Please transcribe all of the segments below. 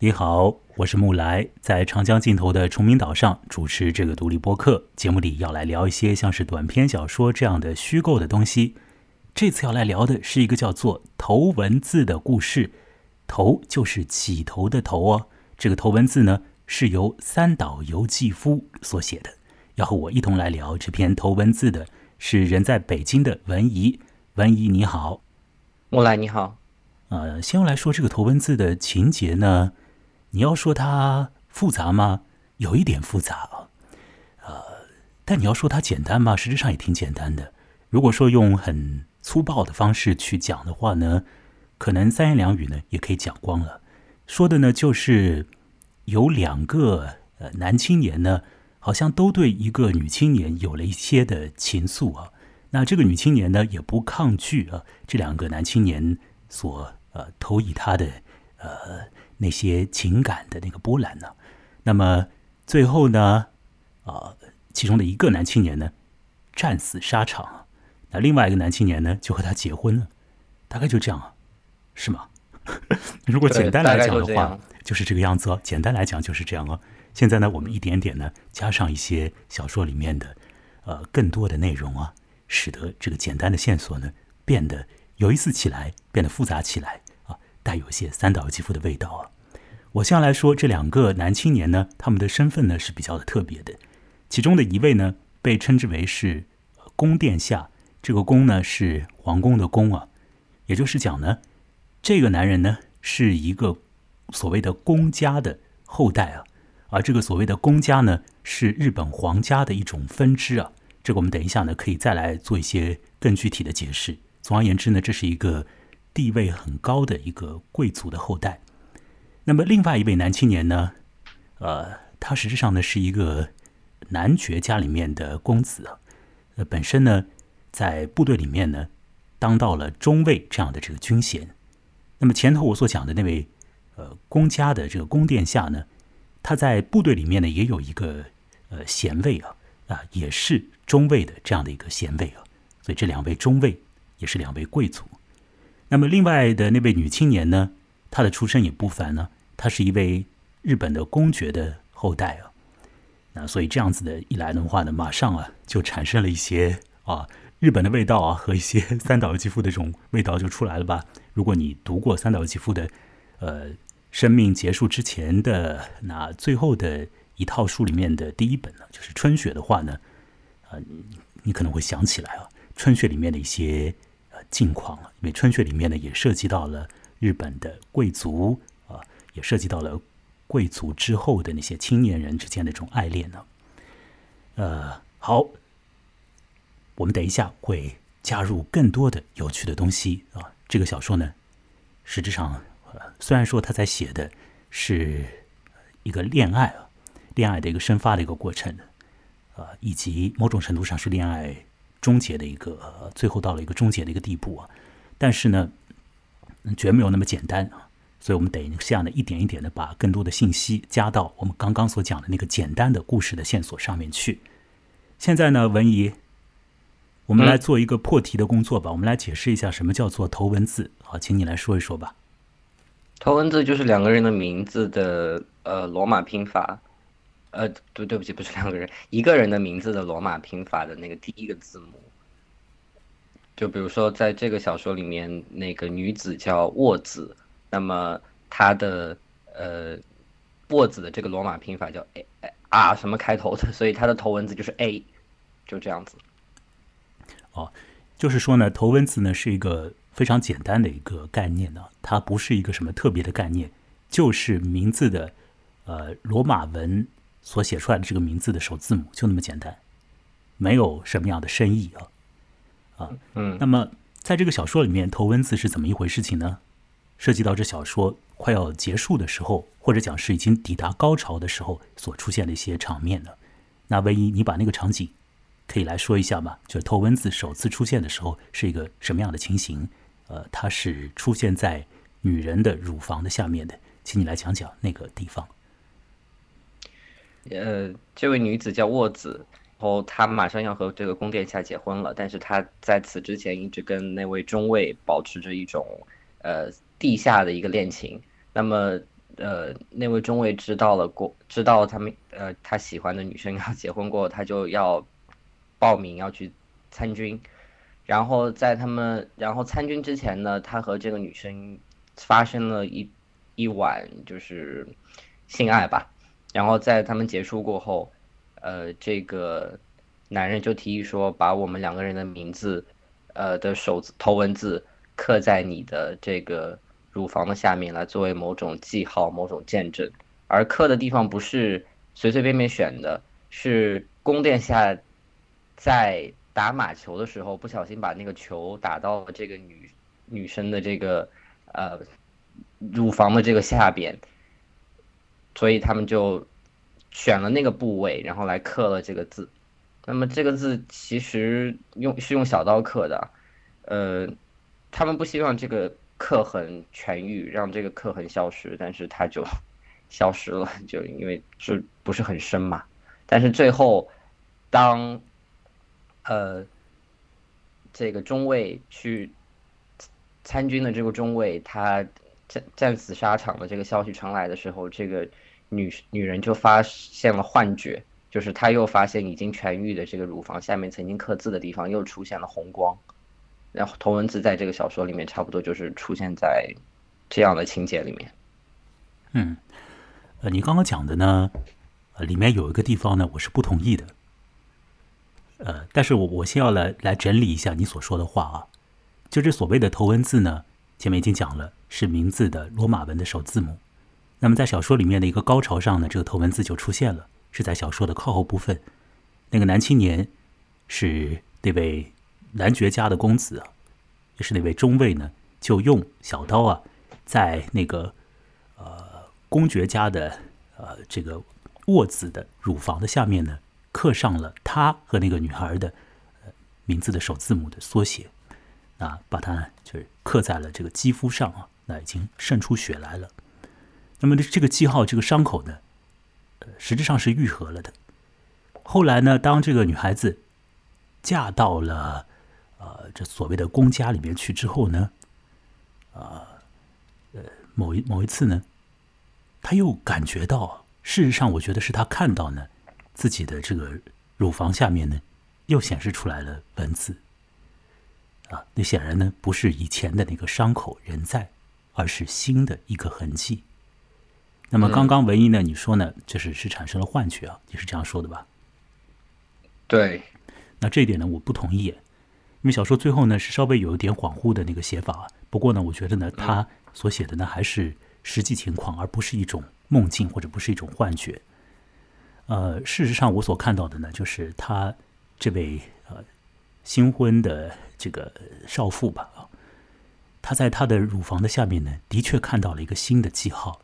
你好，我是木来，在长江尽头的崇明岛上主持这个独立播客节目里，要来聊一些像是短篇小说这样的虚构的东西。这次要来聊的是一个叫做《头文字》的故事，头就是起头的头哦。这个头文字呢，是由三岛由纪夫所写的。要和我一同来聊这篇头文字的是人在北京的文怡。文怡你好，木来你好。呃，先来说这个头文字的情节呢。你要说它复杂吗？有一点复杂啊，呃，但你要说它简单吗？实质上也挺简单的。如果说用很粗暴的方式去讲的话呢，可能三言两语呢也可以讲光了。说的呢就是有两个呃男青年呢，好像都对一个女青年有了一些的情愫啊。那这个女青年呢也不抗拒啊，这两个男青年所呃投以他的呃。那些情感的那个波澜呢？那么最后呢？啊，其中的一个男青年呢，战死沙场，那另外一个男青年呢，就和他结婚了。大概就这样啊，是吗？如果简单来讲的话，就是这个样子哦。简单来讲就是这样哦。现在呢，我们一点点呢，加上一些小说里面的呃更多的内容啊，使得这个简单的线索呢，变得有意思起来，变得复杂起来。带有些三岛由纪夫的味道啊！我先来说这两个男青年呢，他们的身份呢是比较的特别的。其中的一位呢，被称之为是宫殿下，这个宫呢是皇宫的宫啊，也就是讲呢，这个男人呢是一个所谓的公家的后代啊，而这个所谓的公家呢是日本皇家的一种分支啊。这个我们等一下呢可以再来做一些更具体的解释。总而言之呢，这是一个。地位很高的一个贵族的后代，那么另外一位男青年呢？呃，他实质上呢是一个男爵家里面的公子，呃，本身呢在部队里面呢当到了中尉这样的这个军衔。那么前头我所讲的那位呃公家的这个宫殿下呢，他在部队里面呢也有一个呃衔位啊啊，也是中尉的这样的一个衔位啊，所以这两位中尉也是两位贵族。那么，另外的那位女青年呢？她的出身也不凡呢。她是一位日本的公爵的后代啊。那所以这样子的一来的话呢，马上啊就产生了一些啊日本的味道啊，和一些三岛由纪夫的这种味道就出来了吧。如果你读过三岛由纪夫的呃生命结束之前的那最后的一套书里面的第一本呢，就是《春雪》的话呢，啊，你可能会想起来啊，《春雪》里面的一些。境况了，因为《春雪》里面呢也涉及到了日本的贵族啊，也涉及到了贵族之后的那些青年人之间的这种爱恋呢。呃，好，我们等一下会加入更多的有趣的东西啊。这个小说呢，实质上虽然说他在写的是一个恋爱啊，恋爱的一个生发的一个过程啊，以及某种程度上是恋爱。终结的一个，最后到了一个终结的一个地步啊，但是呢，绝没有那么简单啊，所以我们得这样的一点一点的把更多的信息加到我们刚刚所讲的那个简单的故事的线索上面去。现在呢，文怡，我们来做一个破题的工作吧，我们来解释一下什么叫做头文字。好，请你来说一说吧。头文字就是两个人的名字的呃罗马拼法。呃，对，对不起，不是两个人，一个人的名字的罗马拼法的那个第一个字母。就比如说，在这个小说里面，那个女子叫沃子，那么她的呃沃子的这个罗马拼法叫 A R 什么开头的，所以它的头文字就是 A，就这样子。哦，就是说呢，头文字呢是一个非常简单的一个概念呢，它不是一个什么特别的概念，就是名字的呃罗马文。所写出来的这个名字的首字母就那么简单，没有什么样的深意啊，啊，嗯。那么在这个小说里面，头文字是怎么一回事情呢？涉及到这小说快要结束的时候，或者讲是已经抵达高潮的时候所出现的一些场面呢？那唯一你把那个场景可以来说一下吗？就是头文字首次出现的时候是一个什么样的情形？呃，它是出现在女人的乳房的下面的，请你来讲讲那个地方。呃，这位女子叫沃子，然后她马上要和这个宫殿下结婚了，但是她在此之前一直跟那位中尉保持着一种呃地下的一个恋情。那么呃，那位中尉知道了过，知道他们呃他喜欢的女生要结婚过，他就要报名要去参军。然后在他们然后参军之前呢，他和这个女生发生了一一晚就是性爱吧。然后在他们结束过后，呃，这个男人就提议说，把我们两个人的名字，呃的首字头文字刻在你的这个。乳房的下面来作为某种记号、某种见证，而刻的地方不是随随便便选的，是宫殿下在打马球的时候不小心把那个球打到了这个女女生的这个呃乳房的这个下边，所以他们就选了那个部位，然后来刻了这个字。那么这个字其实用是用小刀刻的，呃，他们不希望这个。刻痕痊愈，让这个刻痕消失，但是它就 消失了，就因为是不是很深嘛。但是最后，当呃这个中尉去参军的这个中尉，他战战死沙场的这个消息传来的时候，这个女女人就发现了幻觉，就是她又发现已经痊愈的这个乳房下面曾经刻字的地方又出现了红光。然后头文字在这个小说里面差不多就是出现在这样的情节里面。嗯，呃，你刚刚讲的呢，呃，里面有一个地方呢，我是不同意的。呃，但是我我先要来来整理一下你所说的话啊。就这所谓的头文字呢，前面已经讲了，是名字的罗马文的首字母。那么在小说里面的一个高潮上呢，这个头文字就出现了，是在小说的靠后部分。那个男青年是那位。男爵家的公子啊，也是那位中尉呢，就用小刀啊，在那个呃公爵家的呃这个卧子的乳房的下面呢，刻上了他和那个女孩的名字的首字母的缩写，啊，把它就是刻在了这个肌肤上啊，那已经渗出血来了。那么这个记号，这个伤口呢，实质上是愈合了的。后来呢，当这个女孩子嫁到了。呃，这所谓的公家里面去之后呢，啊，呃，某一某一次呢，他又感觉到，事实上，我觉得是他看到呢，自己的这个乳房下面呢，又显示出来了文字，啊，那显然呢，不是以前的那个伤口仍在，而是新的一个痕迹。那么刚刚文一呢，你说呢，就是是产生了幻觉啊，你是这样说的吧？对，那这一点呢，我不同意。因为小说最后呢是稍微有一点恍惚的那个写法，不过呢，我觉得呢，他所写的呢还是实际情况，而不是一种梦境或者不是一种幻觉。呃，事实上我所看到的呢，就是他这位呃新婚的这个少妇吧，啊，他在她的乳房的下面呢，的确看到了一个新的记号，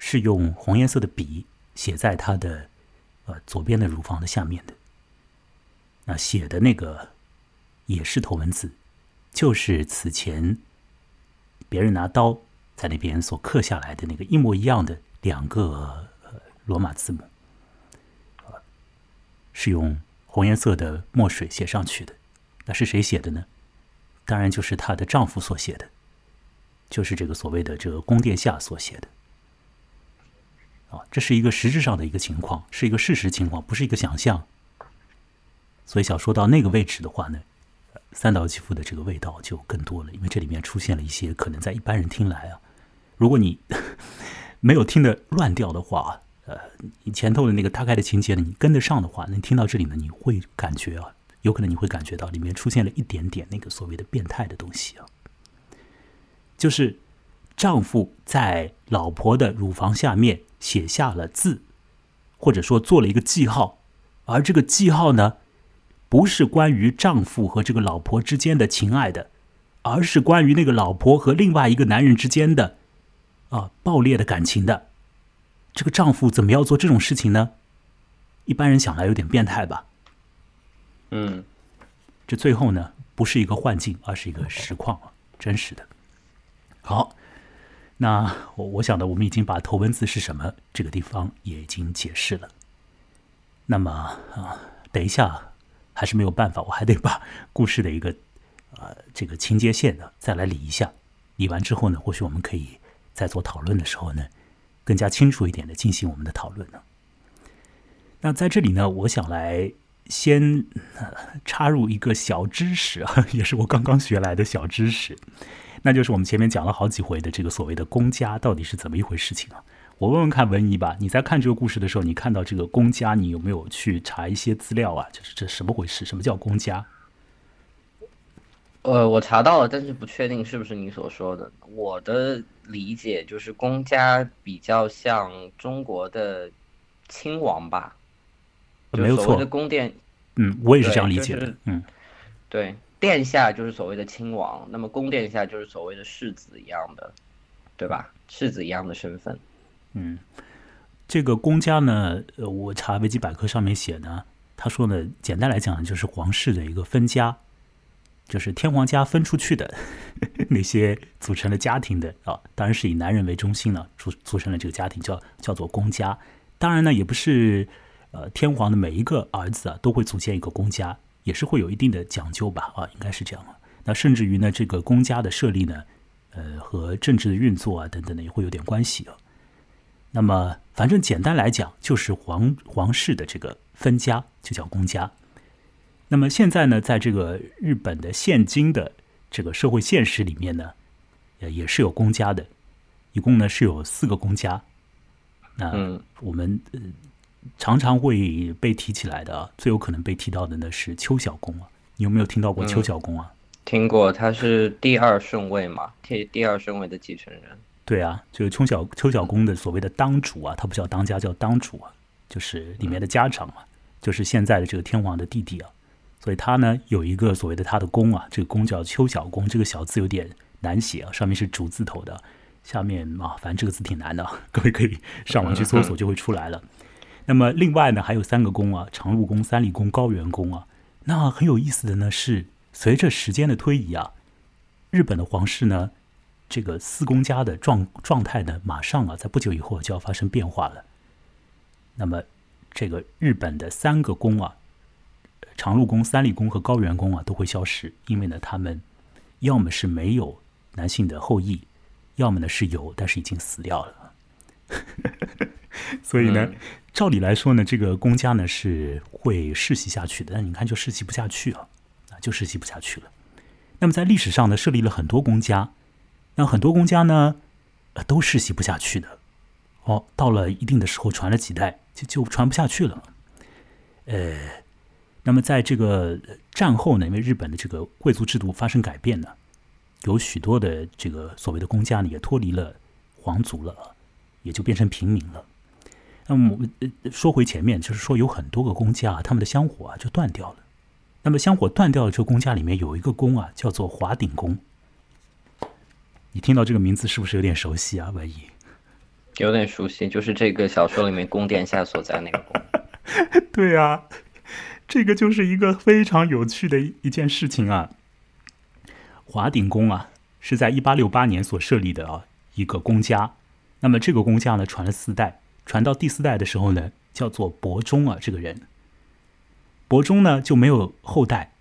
是用红颜色的笔写在他的呃左边的乳房的下面的，那写的那个。也是头文字，就是此前别人拿刀在那边所刻下来的那个一模一样的两个罗马字母，是用红颜色的墨水写上去的。那是谁写的呢？当然就是她的丈夫所写的，就是这个所谓的这个宫殿下所写的。啊，这是一个实质上的一个情况，是一个事实情况，不是一个想象。所以，小说到那个位置的话呢？三岛纪夫的这个味道就更多了，因为这里面出现了一些可能在一般人听来啊，如果你 没有听的乱掉的话，呃，你前头的那个大概的情节呢，你跟得上的话，那听到这里呢，你会感觉啊，有可能你会感觉到里面出现了一点点那个所谓的变态的东西啊，就是丈夫在老婆的乳房下面写下了字，或者说做了一个记号，而这个记号呢。不是关于丈夫和这个老婆之间的情爱的，而是关于那个老婆和另外一个男人之间的，啊，爆裂的感情的。这个丈夫怎么要做这种事情呢？一般人想来有点变态吧。嗯，这最后呢，不是一个幻境，而是一个实况啊，真实的。好，那我我想呢，我们已经把头文字是什么这个地方也已经解释了。那么啊，等一下。还是没有办法，我还得把故事的一个呃这个情节线呢再来理一下。理完之后呢，或许我们可以在做讨论的时候呢，更加清楚一点的进行我们的讨论呢？那在这里呢，我想来先插入一个小知识啊，也是我刚刚学来的小知识，那就是我们前面讲了好几回的这个所谓的公家到底是怎么一回事情啊？我问问看文怡吧，你在看这个故事的时候，你看到这个公家，你有没有去查一些资料啊？就是这什么回事？什么叫公家？呃，我查到了，但是不确定是不是你所说的。我的理解就是公家比较像中国的亲王吧，没有错。的宫殿，嗯，我也是这样理解的。嗯，对，殿下就是所谓的亲王，那么宫殿下就是所谓的世子一样的，对吧？世子一样的身份。嗯，这个公家呢，我查维基百科上面写呢，他说呢，简单来讲就是皇室的一个分家。就是天皇家分出去的 那些组成了家庭的啊，当然是以男人为中心呢，组组成了这个家庭，叫叫做公家。当然呢，也不是呃天皇的每一个儿子啊都会组建一个公家，也是会有一定的讲究吧啊，应该是这样啊。那甚至于呢，这个公家的设立呢，呃和政治的运作啊等等的也会有点关系啊。那么反正简单来讲，就是皇皇室的这个分家就叫公家。那么现在呢，在这个日本的现今的这个社会现实里面呢，呃，也是有公家的，一共呢是有四个公家。那我们呃常常会被提起来的，最有可能被提到的呢是邱小公啊。你有没有听到过邱小公啊？听过，他是第二顺位嘛，第第二顺位的继承人。对啊，就是邱小邱小公的所谓的当主啊，他不叫当家，叫当主啊，就是里面的家长嘛，就是现在的这个天皇的弟弟啊。所以他呢有一个所谓的他的宫啊，这个宫叫邱小宫，这个小字有点难写啊，上面是竹字头的，下面啊，反正这个字挺难的，各位可以上网去搜索就会出来了。那么另外呢还有三个宫啊，长禄宫、三立宫、高原宫啊。那很有意思的呢是，随着时间的推移啊，日本的皇室呢，这个四宫家的状状态呢，马上啊在不久以后就要发生变化了。那么这个日本的三个宫啊。长禄宫、三立宫和高原宫啊都会消失，因为呢，他们要么是没有男性的后裔，要么呢是有，但是已经死掉了。所以呢，照理来说呢，这个公家呢是会世袭下去的，但你看就世袭不下去啊，啊，就世袭不下去了。那么在历史上呢，设立了很多公家，那很多公家呢都世袭不下去的。哦，到了一定的时候，传了几代就就传不下去了，呃。那么，在这个战后呢，因为日本的这个贵族制度发生改变呢，有许多的这个所谓的公家呢，也脱离了皇族了，也就变成平民了。那么，说回前面，就是说有很多个公家，他们的香火啊就断掉了。那么，香火断掉的这个公家里面有一个宫啊，叫做华鼎宫。你听到这个名字是不是有点熟悉啊？万一有点熟悉，就是这个小说里面宫殿下所在那个宫。对啊。这个就是一个非常有趣的一一件事情啊！华鼎宫啊，是在一八六八年所设立的啊一个公家。那么这个公家呢，传了四代，传到第四代的时候呢，叫做伯中啊这个人。伯中呢就没有后代，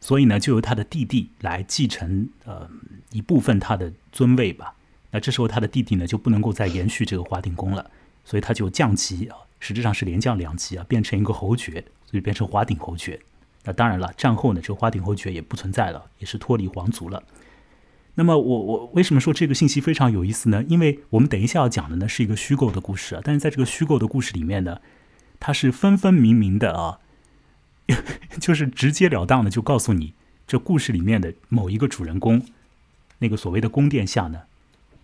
所以呢就由他的弟弟来继承呃一部分他的尊位吧。那这时候他的弟弟呢就不能够再延续这个华鼎宫了，所以他就降级啊，实质上是连降两级啊，变成一个侯爵。所以变成华鼎侯爵，那当然了，战后呢，这个华鼎侯爵也不存在了，也是脱离皇族了。那么我我为什么说这个信息非常有意思呢？因为我们等一下要讲的呢是一个虚构的故事啊，但是在这个虚构的故事里面呢，它是分分明明的啊，就是直截了当的就告诉你，这故事里面的某一个主人公，那个所谓的宫殿下呢，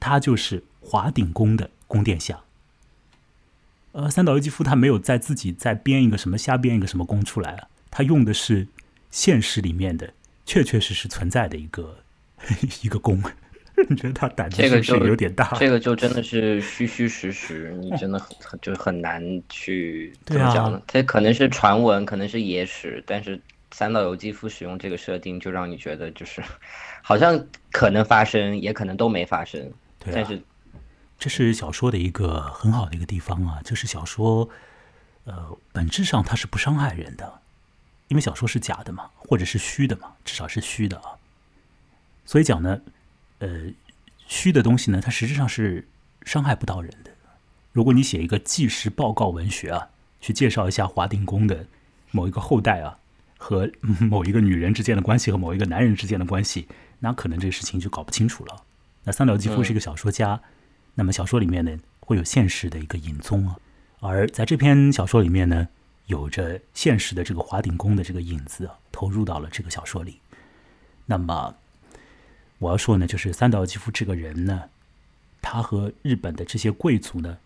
他就是华鼎宫的宫殿下。呃，三岛由纪夫他没有在自己再编一个什么瞎编一个什么宫出来啊，他用的是现实里面的确确实实存在的一个 一个宫。你觉得他胆子是不是有点大？这个就真的是虚虚实实，你真的很很就很难去怎么讲呢？这可能是传闻，可能是野史，但是三岛由纪夫使用这个设定，就让你觉得就是 好像可能发生，也可能都没发生，对但是。这是小说的一个很好的一个地方啊，就是小说，呃，本质上它是不伤害人的，因为小说是假的嘛，或者是虚的嘛，至少是虚的啊。所以讲呢，呃，虚的东西呢，它实质上是伤害不到人的，如果你写一个纪实报告文学啊，去介绍一下华定宫的某一个后代啊和 某一个女人之间的关系和某一个男人之间的关系，那可能这个事情就搞不清楚了。那三岛纪夫是一个小说家，那么小说里面呢会有现实的一个影踪啊，而在这篇小说里面呢，有着现实的这个华鼎宫的这个影子啊，投入到了这个小说里。那么我要说呢，就是三岛由纪夫这个人呢，他和日本的这些贵族呢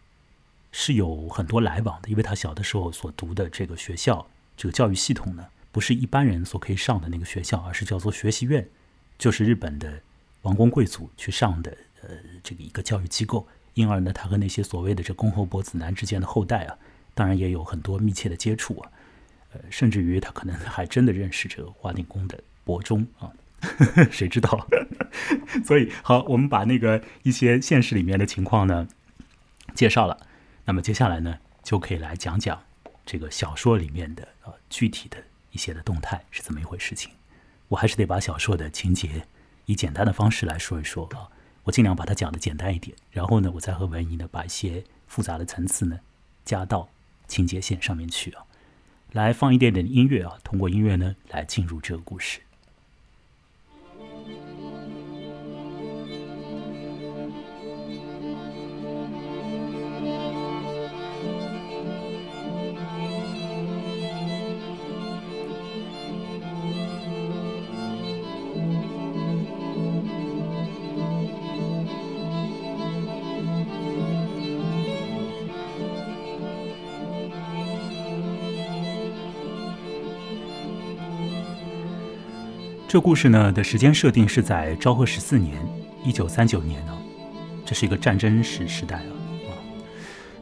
是有很多来往的，因为他小的时候所读的这个学校，这个教育系统呢，不是一般人所可以上的那个学校，而是叫做学习院，就是日本的。王公贵族去上的呃这个一个教育机构，因而呢，他和那些所谓的这公侯伯子男之间的后代啊，当然也有很多密切的接触啊，呃，甚至于他可能还真的认识这个华定宫的伯中啊，谁知道？所以好，我们把那个一些现实里面的情况呢介绍了，那么接下来呢就可以来讲讲这个小说里面的呃具体的一些的动态是怎么一回事情。我还是得把小说的情节。以简单的方式来说一说啊，我尽量把它讲的简单一点，然后呢，我再和文怡呢把一些复杂的层次呢加到情节线上面去啊，来放一点点音乐啊，通过音乐呢来进入这个故事。这故事呢的时间设定是在昭和十四年，一九三九年呢，这是一个战争时时代啊啊。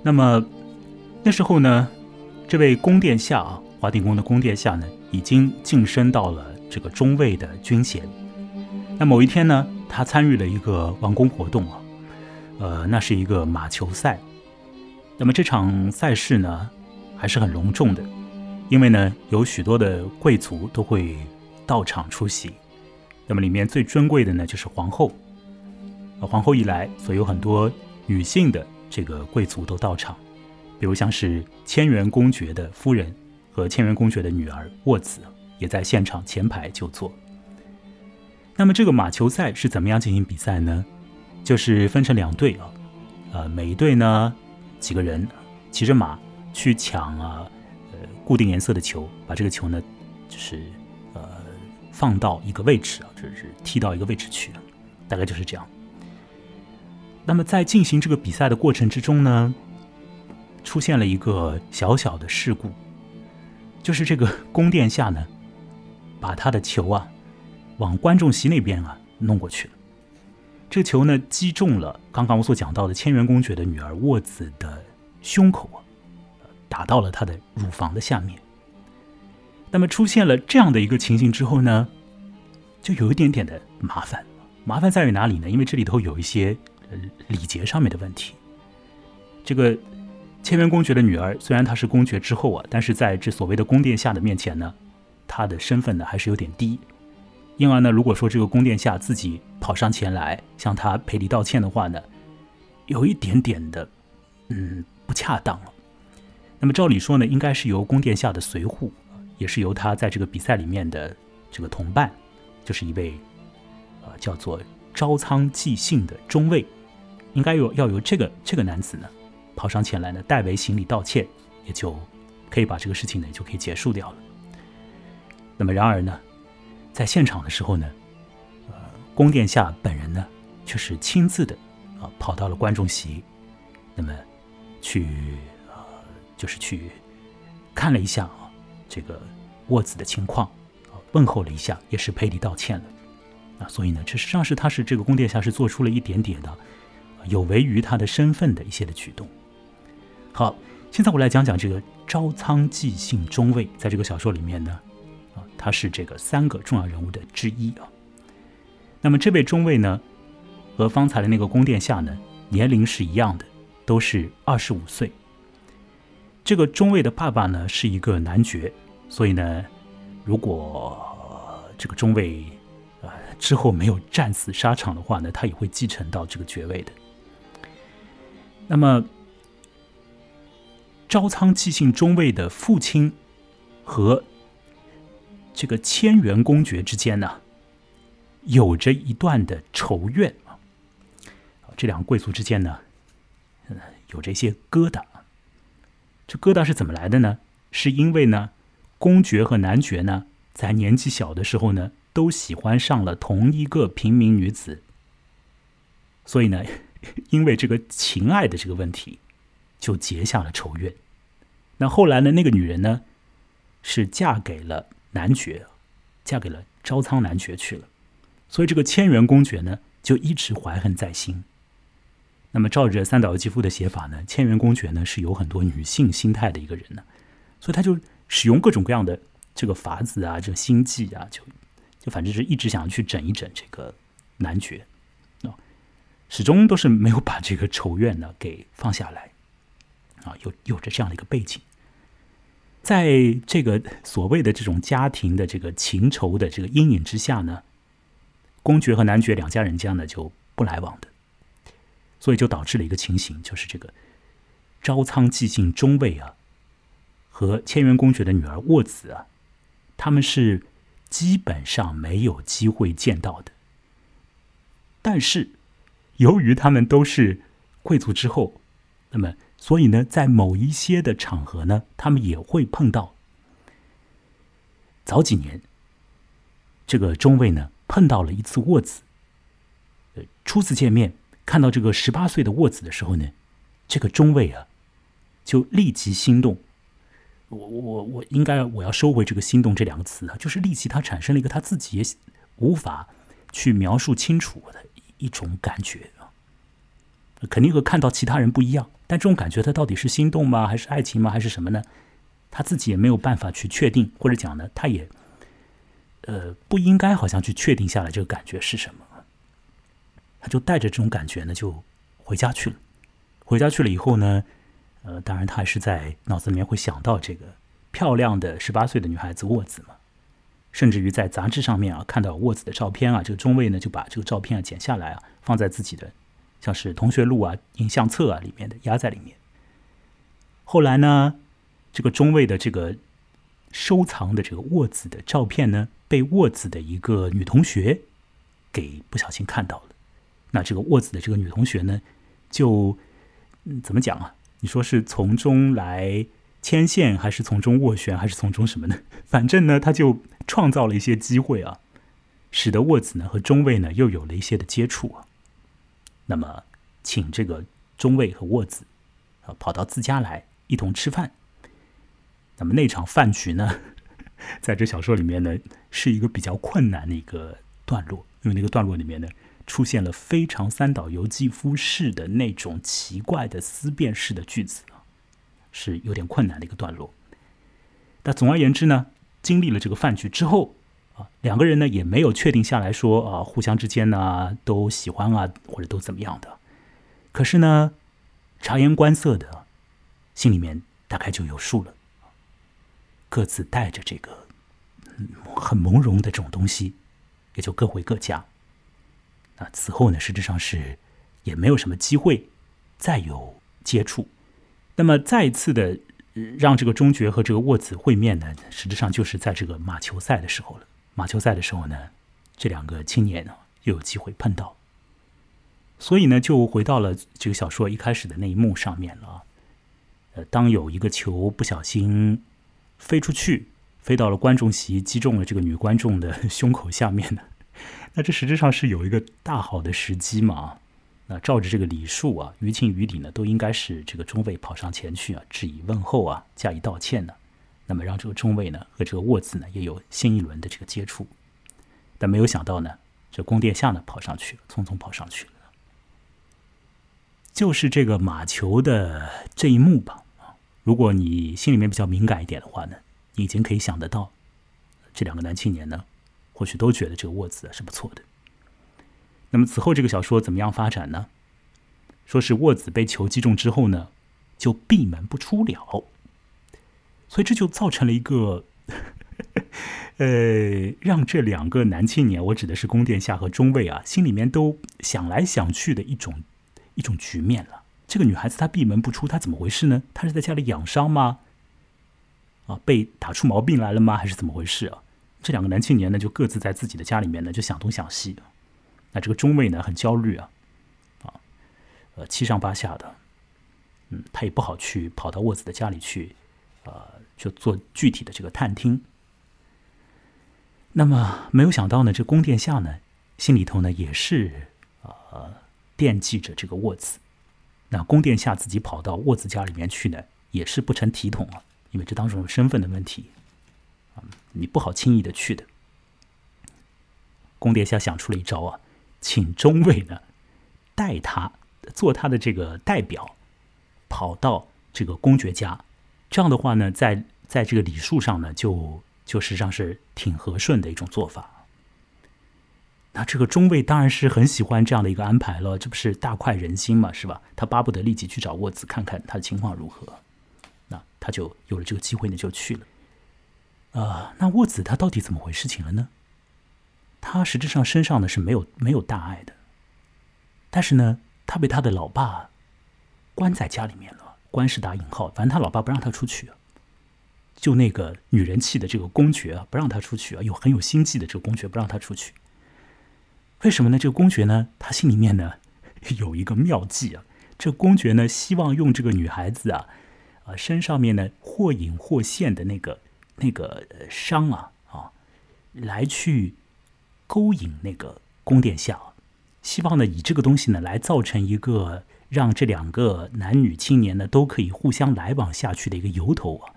那么那时候呢，这位宫殿下啊，华定宫的宫殿下呢，已经晋升到了这个中尉的军衔。那某一天呢，他参与了一个王宫活动啊，呃，那是一个马球赛。那么这场赛事呢，还是很隆重的，因为呢，有许多的贵族都会。到场出席，那么里面最尊贵的呢，就是皇后。皇后一来，所以有很多女性的这个贵族都到场，比如像是千元公爵的夫人和千元公爵的女儿沃子，也在现场前排就坐。那么这个马球赛是怎么样进行比赛呢？就是分成两队啊，呃，每一队呢几个人骑着马去抢啊，呃，固定颜色的球，把这个球呢就是。放到一个位置啊，就是踢到一个位置去，大概就是这样。那么在进行这个比赛的过程之中呢，出现了一个小小的事故，就是这个宫殿下呢，把他的球啊往观众席那边啊弄过去了。这球呢击中了刚刚我所讲到的千元公爵的女儿沃子的胸口啊，打到了她的乳房的下面。那么出现了这样的一个情形之后呢，就有一点点的麻烦。麻烦在于哪里呢？因为这里头有一些呃礼节上面的问题。这个千元公爵的女儿虽然她是公爵之后啊，但是在这所谓的宫殿下的面前呢，她的身份呢还是有点低。因而呢，如果说这个宫殿下自己跑上前来向她赔礼道歉的话呢，有一点点的嗯不恰当了。那么照理说呢，应该是由宫殿下的随护。也是由他在这个比赛里面的这个同伴，就是一位呃叫做招仓纪信的中尉，应该有要由这个这个男子呢跑上前来呢代为行礼道歉，也就可以把这个事情呢就可以结束掉了。那么然而呢，在现场的时候呢，呃宫殿下本人呢却是亲自的啊跑到了观众席，那么去呃就是去看了一下啊。这个沃子的情况，啊，问候了一下，也是赔礼道歉了，啊，所以呢，这实际上是他是这个宫殿下是做出了一点点的有违于他的身份的一些的举动。好，现在我来讲讲这个招仓纪信中尉，在这个小说里面呢，啊，他是这个三个重要人物的之一啊。那么这位中尉呢，和方才的那个宫殿下呢，年龄是一样的，都是二十五岁。这个中尉的爸爸呢是一个男爵，所以呢，如果这个中尉呃之后没有战死沙场的话呢，他也会继承到这个爵位的。那么朝仓纪信中尉的父亲和这个千元公爵之间呢，有着一段的仇怨。这两个贵族之间呢，嗯有这些疙瘩。这疙瘩是怎么来的呢？是因为呢，公爵和男爵呢，在年纪小的时候呢，都喜欢上了同一个平民女子，所以呢，因为这个情爱的这个问题，就结下了仇怨。那后来呢，那个女人呢，是嫁给了男爵，嫁给了朝仓男爵去了，所以这个千元公爵呢，就一直怀恨在心。那么照着三岛由纪夫的写法呢，千元公爵呢是有很多女性心态的一个人呢，所以他就使用各种各样的这个法子啊，这个心计啊，就就反正是一直想要去整一整这个男爵，啊，始终都是没有把这个仇怨呢给放下来，啊，有有着这样的一个背景，在这个所谓的这种家庭的这个情仇的这个阴影之下呢，公爵和男爵两家人家呢就不来往的。所以就导致了一个情形，就是这个朝仓寂静中尉啊，和千元公爵的女儿沃子啊，他们是基本上没有机会见到的。但是，由于他们都是贵族之后，那么所以呢，在某一些的场合呢，他们也会碰到。早几年，这个中尉呢碰到了一次沃子，呃，初次见面。看到这个十八岁的沃子的时候呢，这个中尉啊，就立即心动。我我我应该我要收回这个“心动”这两个词啊，就是立即他产生了一个他自己也无法去描述清楚的一种感觉。肯定和看到其他人不一样，但这种感觉他到底是心动吗？还是爱情吗？还是什么呢？他自己也没有办法去确定，或者讲呢，他也呃不应该好像去确定下来这个感觉是什么。他就带着这种感觉呢，就回家去了。回家去了以后呢，呃，当然他还是在脑子里面会想到这个漂亮的十八岁的女孩子沃子嘛。甚至于在杂志上面啊，看到沃子的照片啊，这个中尉呢就把这个照片啊剪下来啊，放在自己的像是同学录啊、影像册啊里面的压在里面。后来呢，这个中尉的这个收藏的这个沃子的照片呢，被沃子的一个女同学给不小心看到了。那这个沃子的这个女同学呢，就嗯怎么讲啊？你说是从中来牵线，还是从中斡旋，还是从中什么呢？反正呢，他就创造了一些机会啊，使得沃子呢和中尉呢又有了一些的接触啊。那么，请这个中尉和沃子啊跑到自家来一同吃饭。那么那场饭局呢，在这小说里面呢，是一个比较困难的一个段落，因为那个段落里面呢。出现了非常三岛由纪夫式的那种奇怪的思辨式的句子，是有点困难的一个段落。但总而言之呢，经历了这个饭局之后啊，两个人呢也没有确定下来说啊，互相之间呢都喜欢啊，或者都怎么样的。可是呢，察言观色的，心里面大概就有数了，各自带着这个很朦胧的这种东西，也就各回各家。那此后呢，实质上是也没有什么机会再有接触。那么再一次的让这个中爵和这个沃子会面呢，实质上就是在这个马球赛的时候了。马球赛的时候呢，这两个青年呢又有机会碰到，所以呢就回到了这个小说一开始的那一幕上面了。呃，当有一个球不小心飞出去，飞到了观众席，击中了这个女观众的胸口下面呢。那这实质上是有一个大好的时机嘛？那照着这个礼数啊，于情于理呢，都应该是这个中尉跑上前去啊，致以问候啊，加以道歉呢。那么让这个中尉呢和这个沃兹呢也有新一轮的这个接触。但没有想到呢，这宫殿下呢跑上去了，匆匆跑上去了。就是这个马球的这一幕吧。如果你心里面比较敏感一点的话呢，你已经可以想得到，这两个男青年呢。或许都觉得这个沃子是不错的。那么此后这个小说怎么样发展呢？说是沃子被球击中之后呢，就闭门不出了。所以这就造成了一个，呃，让这两个男青年，我指的是宫殿下和中尉啊，心里面都想来想去的一种一种局面了。这个女孩子她闭门不出，她怎么回事呢？她是在家里养伤吗？啊，被打出毛病来了吗？还是怎么回事啊？这两个男青年呢，就各自在自己的家里面呢，就想东想西。那这个中尉呢，很焦虑啊，啊，呃，七上八下的，嗯，他也不好去跑到沃子的家里去，呃，就做具体的这个探听。那么没有想到呢，这宫殿下呢，心里头呢也是呃惦记着这个沃子。那宫殿下自己跑到沃子家里面去呢，也是不成体统啊，因为这当中身份的问题。你不好轻易的去的。公殿下想出了一招啊，请中尉呢带他做他的这个代表，跑到这个公爵家。这样的话呢，在在这个礼数上呢，就就实际上是挺和顺的一种做法。那这个中尉当然是很喜欢这样的一个安排了，这不是大快人心嘛，是吧？他巴不得立即去找沃兹看看他的情况如何。那他就有了这个机会呢，就去了。啊，那沃子他到底怎么回事情了呢？他实质上身上呢是没有没有大碍的，但是呢，他被他的老爸关在家里面了。关是打引号，反正他老爸不让他出去，就那个女人气的这个公爵啊，不让他出去啊，有很有心计的这个公爵不让他出去。为什么呢？这个公爵呢，他心里面呢有一个妙计啊。这公爵呢，希望用这个女孩子啊，啊身上面呢或隐或现的那个。那个伤啊啊，来去勾引那个宫殿下，希望呢以这个东西呢来造成一个让这两个男女青年呢都可以互相来往下去的一个由头啊。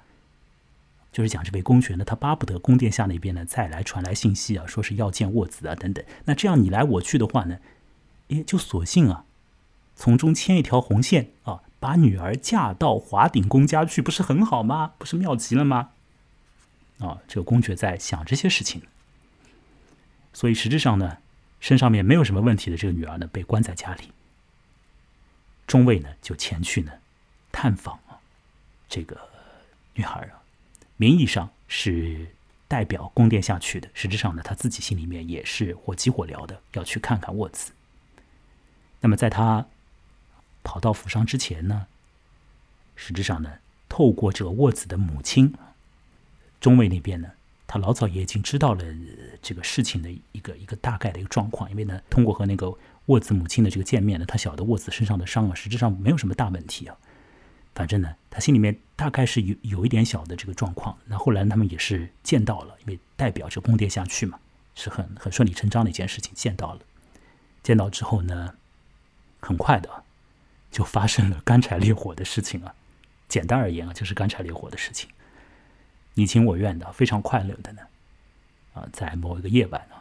就是讲这位公爵呢，他巴不得宫殿下那边呢再来传来信息啊，说是要见沃子啊等等。那这样你来我去的话呢，也就索性啊从中牵一条红线啊，把女儿嫁到华鼎公家去，不是很好吗？不是妙极了吗？啊，这个公爵在想这些事情，所以实质上呢，身上面没有什么问题的这个女儿呢，被关在家里。中尉呢就前去呢探访啊这个女孩啊，名义上是代表宫殿下去的，实质上呢他自己心里面也是火急火燎的要去看看沃兹。那么在他跑到府上之前呢，实质上呢，透过这个沃兹的母亲。中尉那边呢，他老早也已经知道了这个事情的一个一个大概的一个状况，因为呢，通过和那个沃子母亲的这个见面呢，他晓得沃子身上的伤啊，实质上没有什么大问题啊。反正呢，他心里面大概是有有一点小的这个状况。那后来他们也是见到了，因为代表着宫殿下去嘛，是很很顺理成章的一件事情。见到了，见到之后呢，很快的就发生了干柴烈火的事情啊。简单而言啊，就是干柴烈火的事情。你情我愿的，非常快乐的呢，啊，在某一个夜晚呢，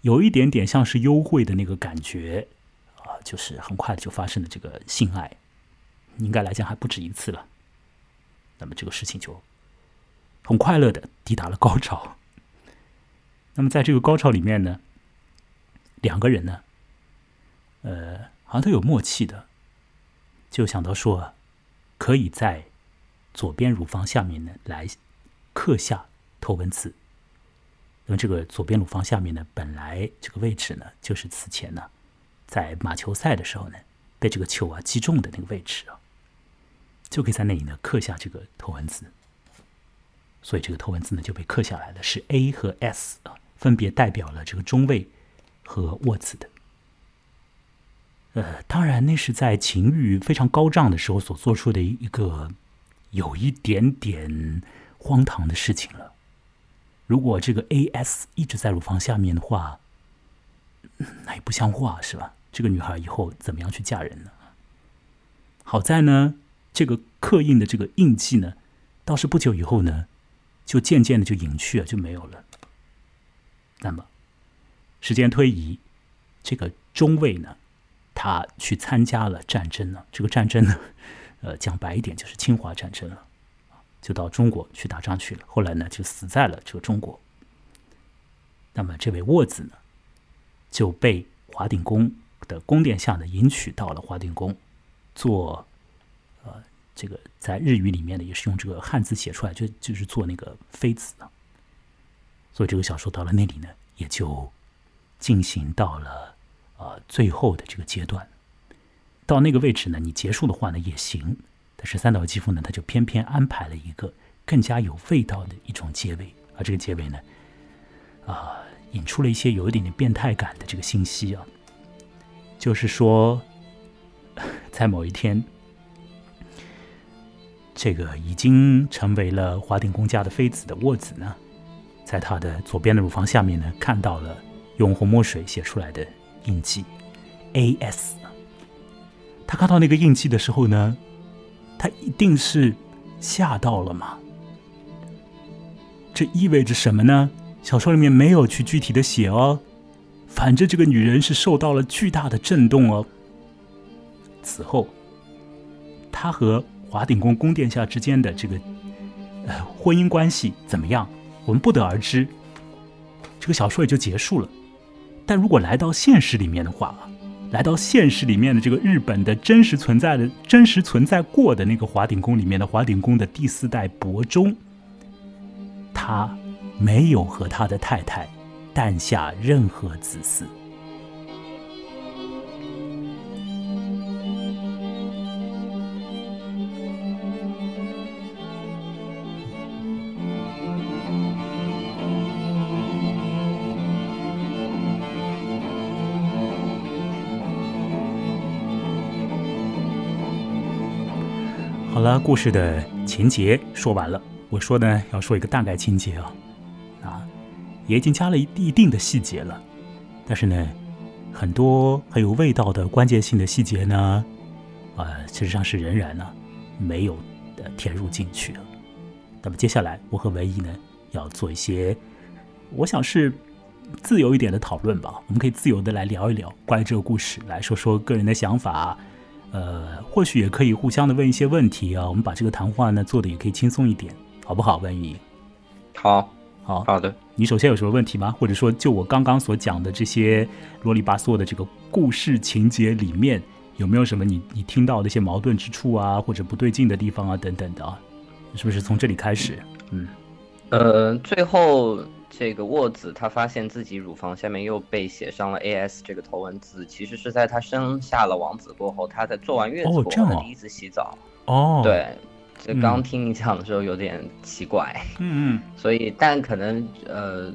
有一点点像是幽会的那个感觉，啊，就是很快就发生了这个性爱，应该来讲还不止一次了。那么这个事情就很快乐的抵达了高潮。那么在这个高潮里面呢，两个人呢，呃，好像都有默契的，就想到说，可以在。左边乳房下面呢，来刻下头文字。那么这个左边乳房下面呢，本来这个位置呢，就是此前呢，在马球赛的时候呢，被这个球啊击中的那个位置啊，就可以在那里呢刻下这个头文字。所以这个头文字呢就被刻下来了，是 A 和 S 啊，分别代表了这个中尉和沃兹的。呃，当然那是在情欲非常高涨的时候所做出的一个。有一点点荒唐的事情了。如果这个 A S 一直在乳房下面的话，那也不像话，是吧？这个女孩以后怎么样去嫁人呢？好在呢，这个刻印的这个印记呢，倒是不久以后呢，就渐渐的就隐去了，就没有了。那么，时间推移，这个中尉呢，他去参加了战争了。这个战争呢？呃，讲白一点就是侵华战争了，就到中国去打仗去了。后来呢，就死在了这个中国。那么这位沃子呢，就被华定宫的宫殿下呢迎娶到了华定宫，做呃这个在日语里面呢也是用这个汉字写出来，就就是做那个妃子呢。所以这个小说到了那里呢，也就进行到了呃最后的这个阶段。到那个位置呢，你结束的话呢也行。但是三岛纪夫呢，他就偏偏安排了一个更加有味道的一种结尾，而这个结尾呢，啊，引出了一些有一点点变态感的这个信息啊，就是说，在某一天，这个已经成为了华鼎公家的妃子的沃子呢，在他的左边的乳房下面呢，看到了用红墨水写出来的印记 A S。他看到那个印记的时候呢，他一定是吓到了嘛？这意味着什么呢？小说里面没有去具体的写哦，反正这个女人是受到了巨大的震动哦。此后，她和华鼎宫宫殿下之间的这个呃婚姻关系怎么样，我们不得而知。这个小说也就结束了。但如果来到现实里面的话，来到现实里面的这个日本的真实存在的真实存在过的那个华鼎宫里面的华鼎宫的第四代伯中，他没有和他的太太诞下任何子嗣。故事的情节说完了。我说呢，要说一个大概情节啊，啊，也已经加了一一定的细节了。但是呢，很多很有味道的关键性的细节呢，啊，事实上是仍然呢没有的填入进去。那么接下来，我和文艺呢要做一些，我想是自由一点的讨论吧。我们可以自由的来聊一聊关于这个故事，来说说个人的想法。呃，或许也可以互相的问一些问题啊。我们把这个谈话呢做的也可以轻松一点，好不好？文宇，好，好好的。你首先有什么问题吗？或者说，就我刚刚所讲的这些啰里吧嗦的这个故事情节里面，有没有什么你你听到的一些矛盾之处啊，或者不对劲的地方啊，等等的啊？是不是从这里开始？嗯，呃，最后。这个沃子他发现自己乳房下面又被写上了 A.S 这个头文字，其实是在他生下了王子过后，他在做完月子过后第一次洗澡。哦，对，这刚听你讲的时候有点奇怪。嗯嗯。所以，但可能呃，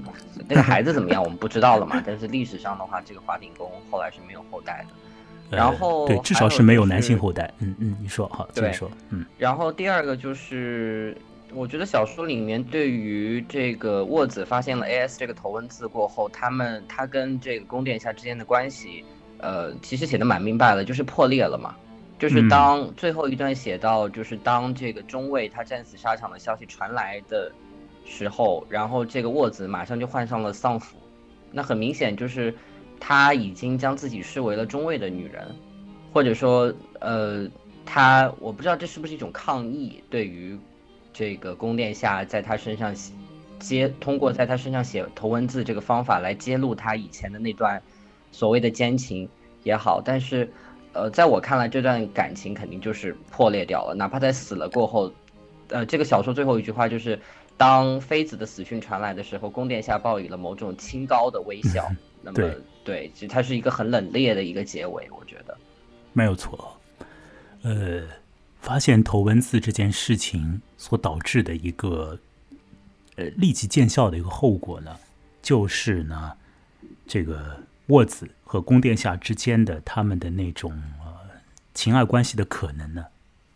那个孩子怎么样 我们不知道了嘛。但是历史上的话，这个华鼎宫后来是没有后代的。然后对，至少是没有男性后代。嗯嗯，你说好，继续说。嗯。然后第二个就是。我觉得小说里面对于这个沃子发现了 A S 这个头文字过后，他们他跟这个宫殿下之间的关系，呃，其实写的蛮明白了，就是破裂了嘛。就是当最后一段写到，就是当这个中尉他战死沙场的消息传来的时候，然后这个沃子马上就换上了丧服，那很明显就是他已经将自己视为了中尉的女人，或者说，呃，他我不知道这是不是一种抗议对于。这个宫殿下在他身上写，揭通过在他身上写头文字这个方法来揭露他以前的那段所谓的奸情也好，但是，呃，在我看来，这段感情肯定就是破裂掉了。哪怕在死了过后，呃，这个小说最后一句话就是，当妃子的死讯传来的时候，宫殿下报以了某种清高的微笑。那么，对，其实它是一个很冷冽的一个结尾，我觉得没有错。呃。发现头文字这件事情所导致的一个呃立即见效的一个后果呢，就是呢，这个沃子和宫殿下之间的他们的那种呃情爱关系的可能呢，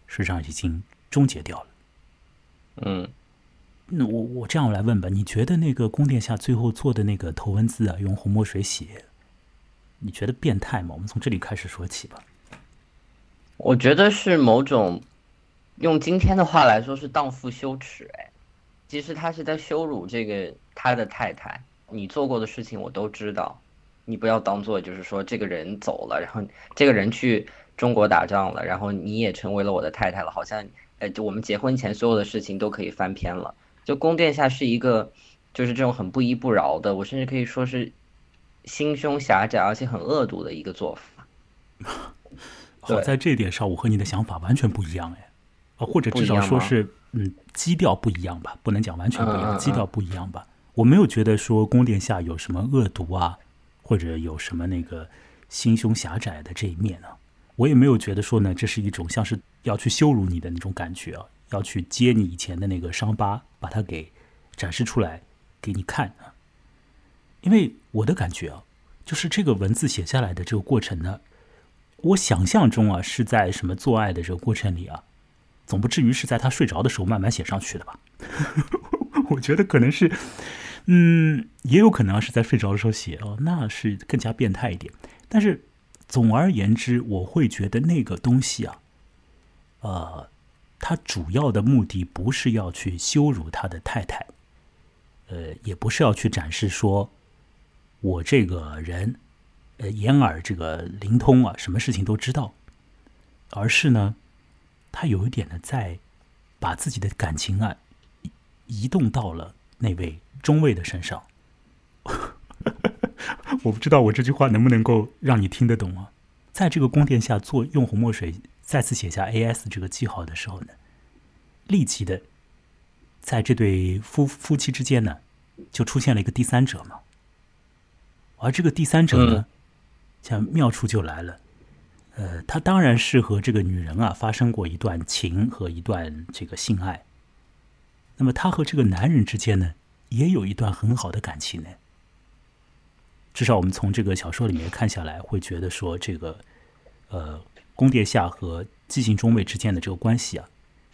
实际上已经终结掉了。嗯，那我我这样来问吧，你觉得那个宫殿下最后做的那个头文字啊，用红墨水写，你觉得变态吗？我们从这里开始说起吧。我觉得是某种，用今天的话来说是荡妇羞耻。哎，其实他是在羞辱这个他的太太。你做过的事情我都知道，你不要当做就是说这个人走了，然后这个人去中国打仗了，然后你也成为了我的太太了，好像，呃，就我们结婚前所有的事情都可以翻篇了。就宫殿下是一个，就是这种很不依不饶的，我甚至可以说是心胸狭窄而且很恶毒的一个做法。好在这一点上，我和你的想法完全不一样哎，啊，或者至少说是，嗯，基调不一样吧，不能讲完全不一样，基调不一样吧。我没有觉得说宫殿下有什么恶毒啊，或者有什么那个心胸狭窄的这一面呢。我也没有觉得说呢，这是一种像是要去羞辱你的那种感觉啊，要去揭你以前的那个伤疤，把它给展示出来给你看啊。因为我的感觉啊，就是这个文字写下来的这个过程呢，我想象中啊是在什么做爱的这个过程里啊，总不至于是在他睡着的时候慢慢写上去的吧？我觉得可能是，嗯，也有可能是在睡着的时候写哦，那是更加变态一点。但是总而言之，我会觉得那个东西啊，呃，它主要的目的不是要去羞辱他的太太，呃，也不是要去展示说我这个人，呃，眼耳这个灵通啊，什么事情都知道，而是呢，他有一点呢，在把自己的感情啊。移动到了那位中尉的身上，我不知道我这句话能不能够让你听得懂啊？在这个宫殿下做用红墨水再次写下 A.S 这个记号的时候呢，立即的，在这对夫夫妻之间呢，就出现了一个第三者嘛。而这个第三者呢，像妙处就来了，呃，他当然是和这个女人啊发生过一段情和一段这个性爱。那么他和这个男人之间呢，也有一段很好的感情呢。至少我们从这个小说里面看下来，会觉得说这个，呃，宫殿下和姬姓中尉之间的这个关系啊，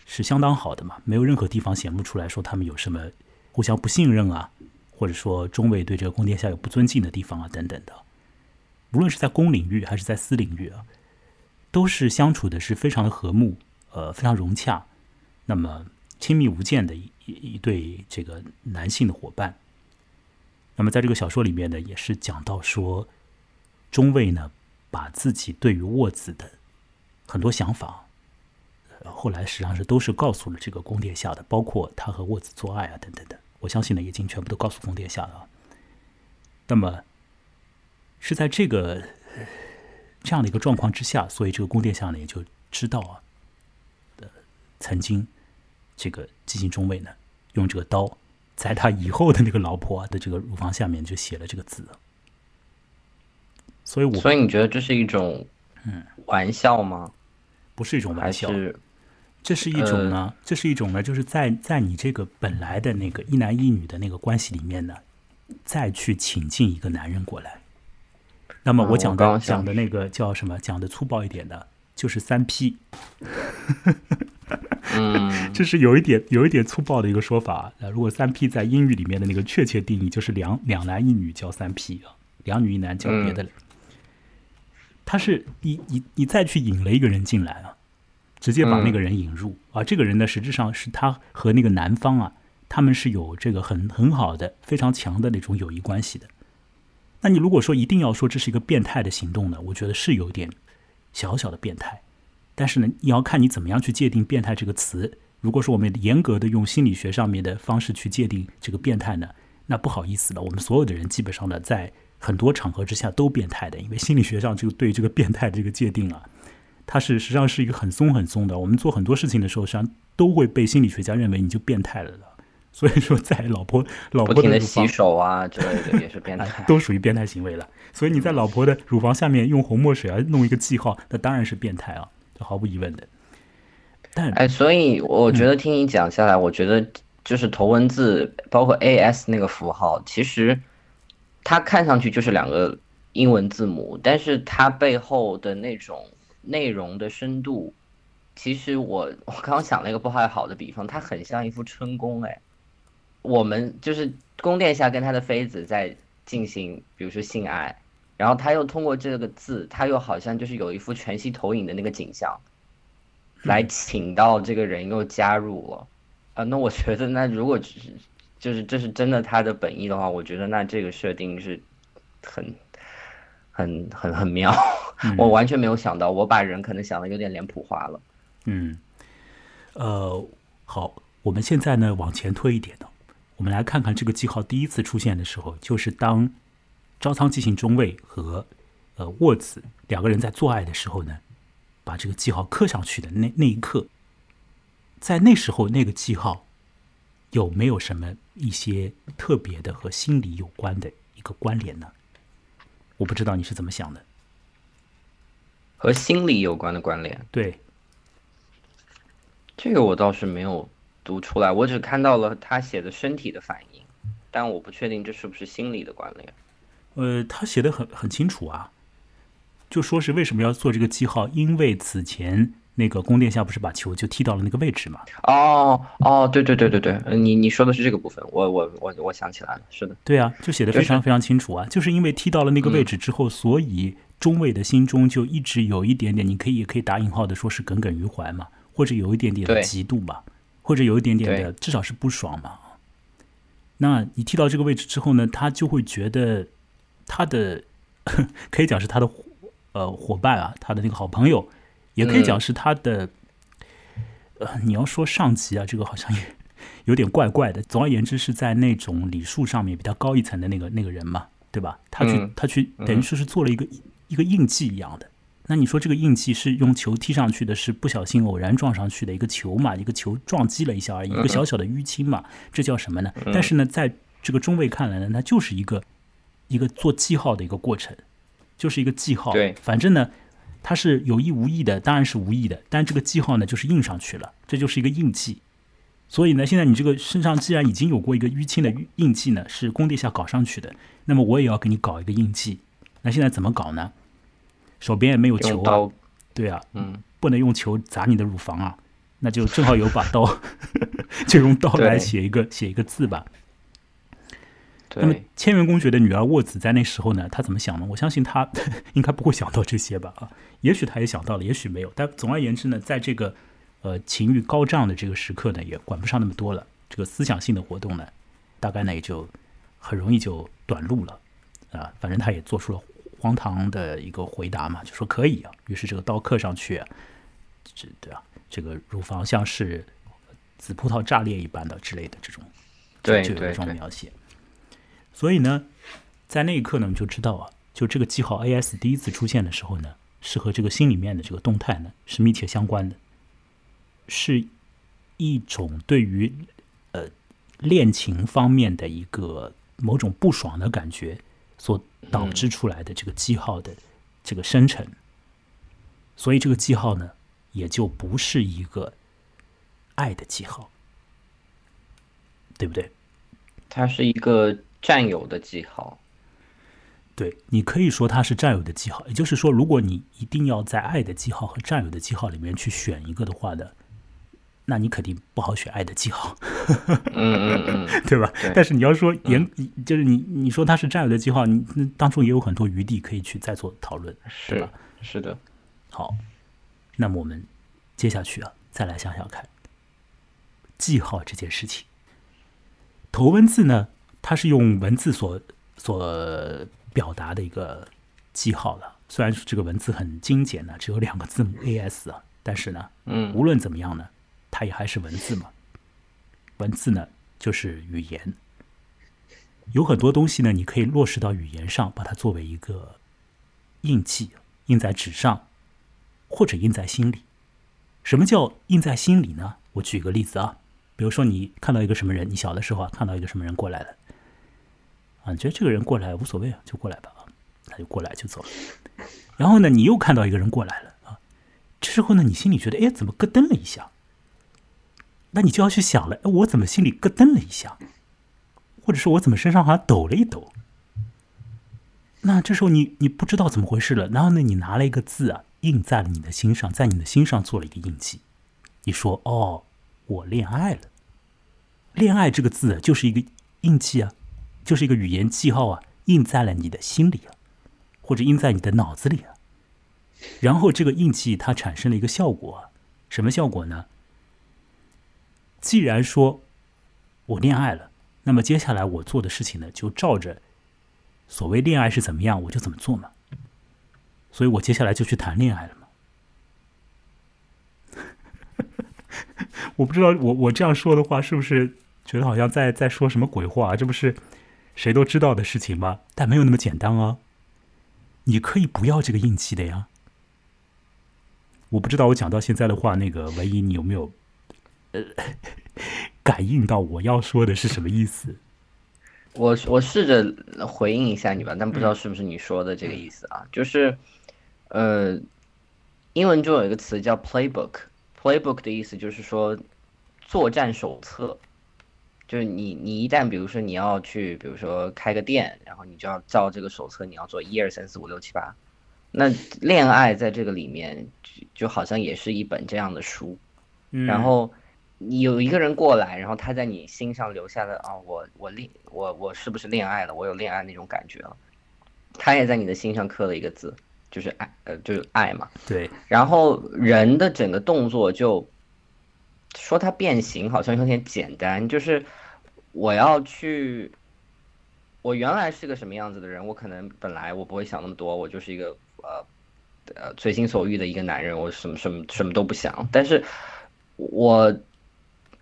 是相当好的嘛，没有任何地方显露出来说他们有什么互相不信任啊，或者说中尉对这个宫殿下有不尊敬的地方啊等等的。无论是在公领域还是在私领域啊，都是相处的是非常的和睦，呃，非常融洽。那么。亲密无间的一一对这个男性的伙伴。那么在这个小说里面呢，也是讲到说，中尉呢把自己对于沃子的很多想法，后来实际上是都是告诉了这个宫殿下的，包括他和沃子做爱啊等等的。我相信呢，已经全部都告诉宫殿下了。那么是在这个这样的一个状况之下，所以这个宫殿下呢也就知道啊，呃，曾经。这个基金中尉呢，用这个刀在他以后的那个老婆的这个乳房下面就写了这个字，所以，我所以你觉得这是一种嗯玩笑吗？不是一种玩笑，这是一种呢？这是一种呢？就是在在你这个本来的那个一男一女的那个关系里面呢，再去请进一个男人过来。那么我讲的讲的那个叫什么？讲的粗暴一点的，就是三 P。嗯，这是有一点有一点粗暴的一个说法。呃，如果三 P 在英语里面的那个确切定义，就是两两男一女叫三 P 啊，两女一男叫别的。他是你你你再去引了一个人进来啊，直接把那个人引入啊，这个人呢实质上是他和那个男方啊，他们是有这个很很好的非常强的那种友谊关系的。那你如果说一定要说这是一个变态的行动呢，我觉得是有点小小的变态。但是呢，你要看你怎么样去界定“变态”这个词。如果说我们严格的用心理学上面的方式去界定这个变态呢，那不好意思了，我们所有的人基本上呢，在很多场合之下都变态的，因为心理学上就对这个变态这个界定啊，它是实际上是一个很松很松的。我们做很多事情的时候，实际上都会被心理学家认为你就变态了的。所以说，在老婆老婆的洗手啊之类的也是变态，都属于变态行为了。所以你在老婆的乳房下面用红墨水啊弄一个记号，那当然是变态啊。毫无疑问的，但哎，所以我觉得听你讲下来，我觉得就是头文字包括 A S 那个符号，其实它看上去就是两个英文字母，但是它背后的那种内容的深度，其实我我刚刚想了一个不太好的比方，它很像一幅春宫哎，我们就是宫殿下跟他的妃子在进行，比如说性爱。然后他又通过这个字，他又好像就是有一幅全息投影的那个景象，来请到这个人又加入了，啊，那我觉得那如果只是就是这是真的他的本意的话，我觉得那这个设定是很很很很妙，我完全没有想到，我把人可能想的有点脸谱化了。嗯，呃，好，我们现在呢往前推一点呢，我们来看看这个记号第一次出现的时候，就是当。招仓记行中尉和呃沃子两个人在做爱的时候呢，把这个记号刻上去的那那一刻，在那时候那个记号有没有什么一些特别的和心理有关的一个关联呢？我不知道你是怎么想的。和心理有关的关联。对，这个我倒是没有读出来，我只看到了他写的身体的反应，但我不确定这是不是心理的关联。呃，他写的很很清楚啊，就说是为什么要做这个记号，因为此前那个宫殿下不是把球就踢到了那个位置嘛？哦哦，对对对对对，呃你你说的是这个部分，我我我我想起来了，是的，对啊，就写的非常非常清楚啊，就是因为踢到了那个位置之后，所以中尉的心中就一直有一点点，你可以也可以打引号的说是耿耿于怀嘛，或者有一点点的嫉妒吧，或者有一点点的至少是不爽嘛。那你踢到这个位置之后呢，他就会觉得他的 可以讲是他的伙呃伙伴啊，他的那个好朋友，也可以讲是他的、呃，你要说上级啊，这个好像也 有点怪怪的。总而言之，是在那种礼数上面比他高一层的那个那个人嘛，对吧？他去、嗯他去等于说是做了一个、一个印记一样的。那你说这个印记是用球踢上去的，是不小心偶然撞上去的一个球嘛？一个球撞击了一下而已，一个小小的淤青嘛，这叫什么呢？但是呢，在这个中卫看来呢，它就是一个一个做记号的一个过程，就是一个记号。对反正呢，它是有意无意的，当然是无意的，但这个记号呢就是印上去了，这就是一个印记。所以呢，现在你这个身上既然已经有过一个淤青的印记呢，是工地下搞上去的，那么我也要给你搞一个印记。那现在怎么搞呢？手边也没有球啊，对啊，嗯，不能用球砸你的乳房啊，那就正好有把刀，就用刀来写一个写一个字吧。那么，千元公爵的女儿沃子在那时候呢，她怎么想呢？我相信她 应该不会想到这些吧？啊，也许她也想到了，也许没有。但总而言之呢，在这个呃情欲高涨的这个时刻呢，也管不上那么多了。这个思想性的活动呢，大概呢也就很容易就短路了啊。反正她也做出了荒唐的一个回答嘛，就说可以啊。于是这个刀刻上去、啊，这对啊，这个乳房像是紫葡萄炸裂一般的之类的这种，对就有这种描写。所以呢，在那一刻呢，你就知道啊，就这个记号 AS 第一次出现的时候呢，是和这个心里面的这个动态呢是密切相关的，是一种对于呃恋情方面的一个某种不爽的感觉所导致出来的这个记号的这个生成。所以这个记号呢，也就不是一个爱的记号，对不对？它是一个占有的记号。对，你可以说它是占有的记号，也就是说，如果你一定要在爱的记号和占有的记号里面去选一个的话呢，那你肯定不好选爱的记号，嗯嗯嗯，对吧？对但是你要说严，就是你你说它是占有的记号，你那当中也有很多余地可以去再做讨论，对是吧？是的，好，那么我们接下去啊，再来想想看，记号这件事情。头文字呢，它是用文字所所表达的一个记号了。虽然这个文字很精简呢，只有两个字母 AS 啊，但是呢，嗯无论怎么样呢，它也还是文字嘛。文字呢，就是语言，有很多东西呢，你可以落实到语言上，把它作为一个印记，印在纸上，或者印在心里。什么叫印在心里呢？我举个例子啊，比如说你看到一个什么人，你小的时候啊看到一个什么人过来了，啊，你觉得这个人过来无所谓啊，就过来吧啊，他就过来就走了。然后呢，你又看到一个人过来了啊，这时候呢，你心里觉得哎，怎么咯噔了一下？那你就要去想了，我怎么心里咯噔了一下？或者说我怎么身上好像抖了一抖？那这时候你你不知道怎么回事了，然后呢，你拿了一个字啊，印在了你的心上，在你的心上做了一个印记。你说哦，我恋爱了。恋爱这个字就是一个印记啊，就是一个语言记号啊，印在了你的心里啊，或者印在你的脑子里啊。然后这个印记它产生了一个效果，什么效果呢？既然说我恋爱了，那么接下来我做的事情呢，就照着所谓恋爱是怎么样，我就怎么做嘛。所以我接下来就去谈恋爱了嘛。我不知道我我这样说的话，是不是觉得好像在在说什么鬼话？这不是谁都知道的事情吗？但没有那么简单哦。你可以不要这个印记的呀。我不知道我讲到现在的话，那个文怡，你有没有呃 感应到我要说的是什么意思？我我试着回应一下你吧，但不知道是不是你说的这个意思啊？就是，呃，英文中有一个词叫 playbook，playbook 的意思就是说作战手册，就是你你一旦比如说你要去，比如说开个店，然后你就要照这个手册，你要做一二三四五六七八。那恋爱在这个里面就就好像也是一本这样的书，然后有一个人过来，然后他在你心上留下了啊，我我恋我我是不是恋爱了？我有恋爱那种感觉了。他也在你的心上刻了一个字，就是爱，呃，就是爱嘛。对。然后人的整个动作就说它变形，好像有点简单，就是我要去，我原来是个什么样子的人，我可能本来我不会想那么多，我就是一个。呃，呃，随心所欲的一个男人，我什么什么什么都不想。但是，我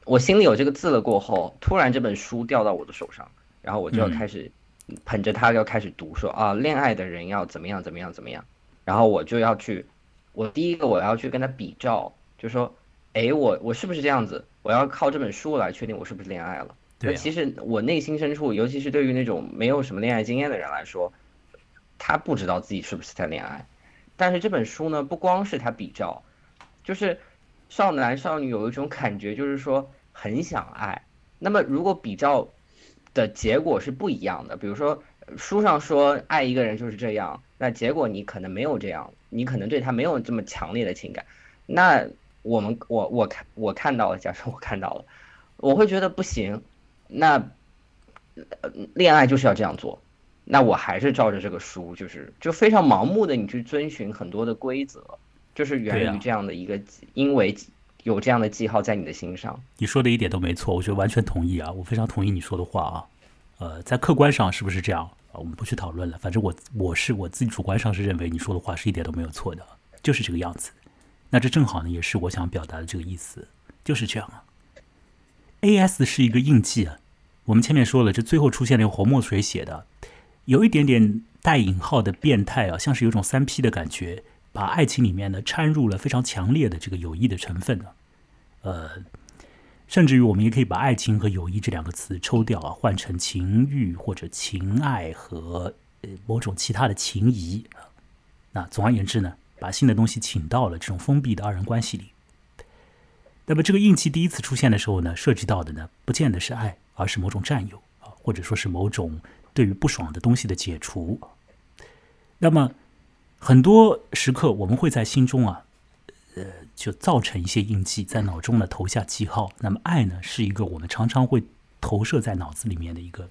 我心里有这个字了过后，突然这本书掉到我的手上，然后我就要开始捧着它要开始读，说啊，恋爱的人要怎么样怎么样怎么样。然后我就要去，我第一个我要去跟他比照，就说，哎，我我是不是这样子？我要靠这本书来确定我是不是恋爱了。对，其实我内心深处，尤其是对于那种没有什么恋爱经验的人来说。他不知道自己是不是在恋爱，但是这本书呢，不光是他比照，就是少男少女有一种感觉，就是说很想爱。那么如果比较的结果是不一样的，比如说书上说爱一个人就是这样，那结果你可能没有这样，你可能对他没有这么强烈的情感。那我们我我看我看到了，假设我看到了，我会觉得不行。那恋爱就是要这样做。那我还是照着这个书，就是就非常盲目的你去遵循很多的规则，就是源于这样的一个，因为有这样的记号在你的心上。你说的一点都没错，我觉得完全同意啊，我非常同意你说的话啊。呃，在客观上是不是这样啊？我们不去讨论了。反正我我是我自己主观上是认为你说的话是一点都没有错的，就是这个样子。那这正好呢，也是我想表达的这个意思，就是这样啊。A S 是一个印记啊，我们前面说了，这最后出现了用红墨水写的。有一点点带引号的变态啊，像是有种三 P 的感觉，把爱情里面呢掺入了非常强烈的这个友谊的成分呢。呃，甚至于我们也可以把爱情和友谊这两个词抽掉啊，换成情欲或者情爱和呃某种其他的情谊。那总而言之呢，把新的东西请到了这种封闭的二人关系里。那么这个硬气第一次出现的时候呢，涉及到的呢，不见得是爱，而是某种占有啊，或者说是某种。对于不爽的东西的解除，那么很多时刻我们会在心中啊，呃，就造成一些印记，在脑中呢投下记号。那么爱呢，是一个我们常常会投射在脑子里面的一个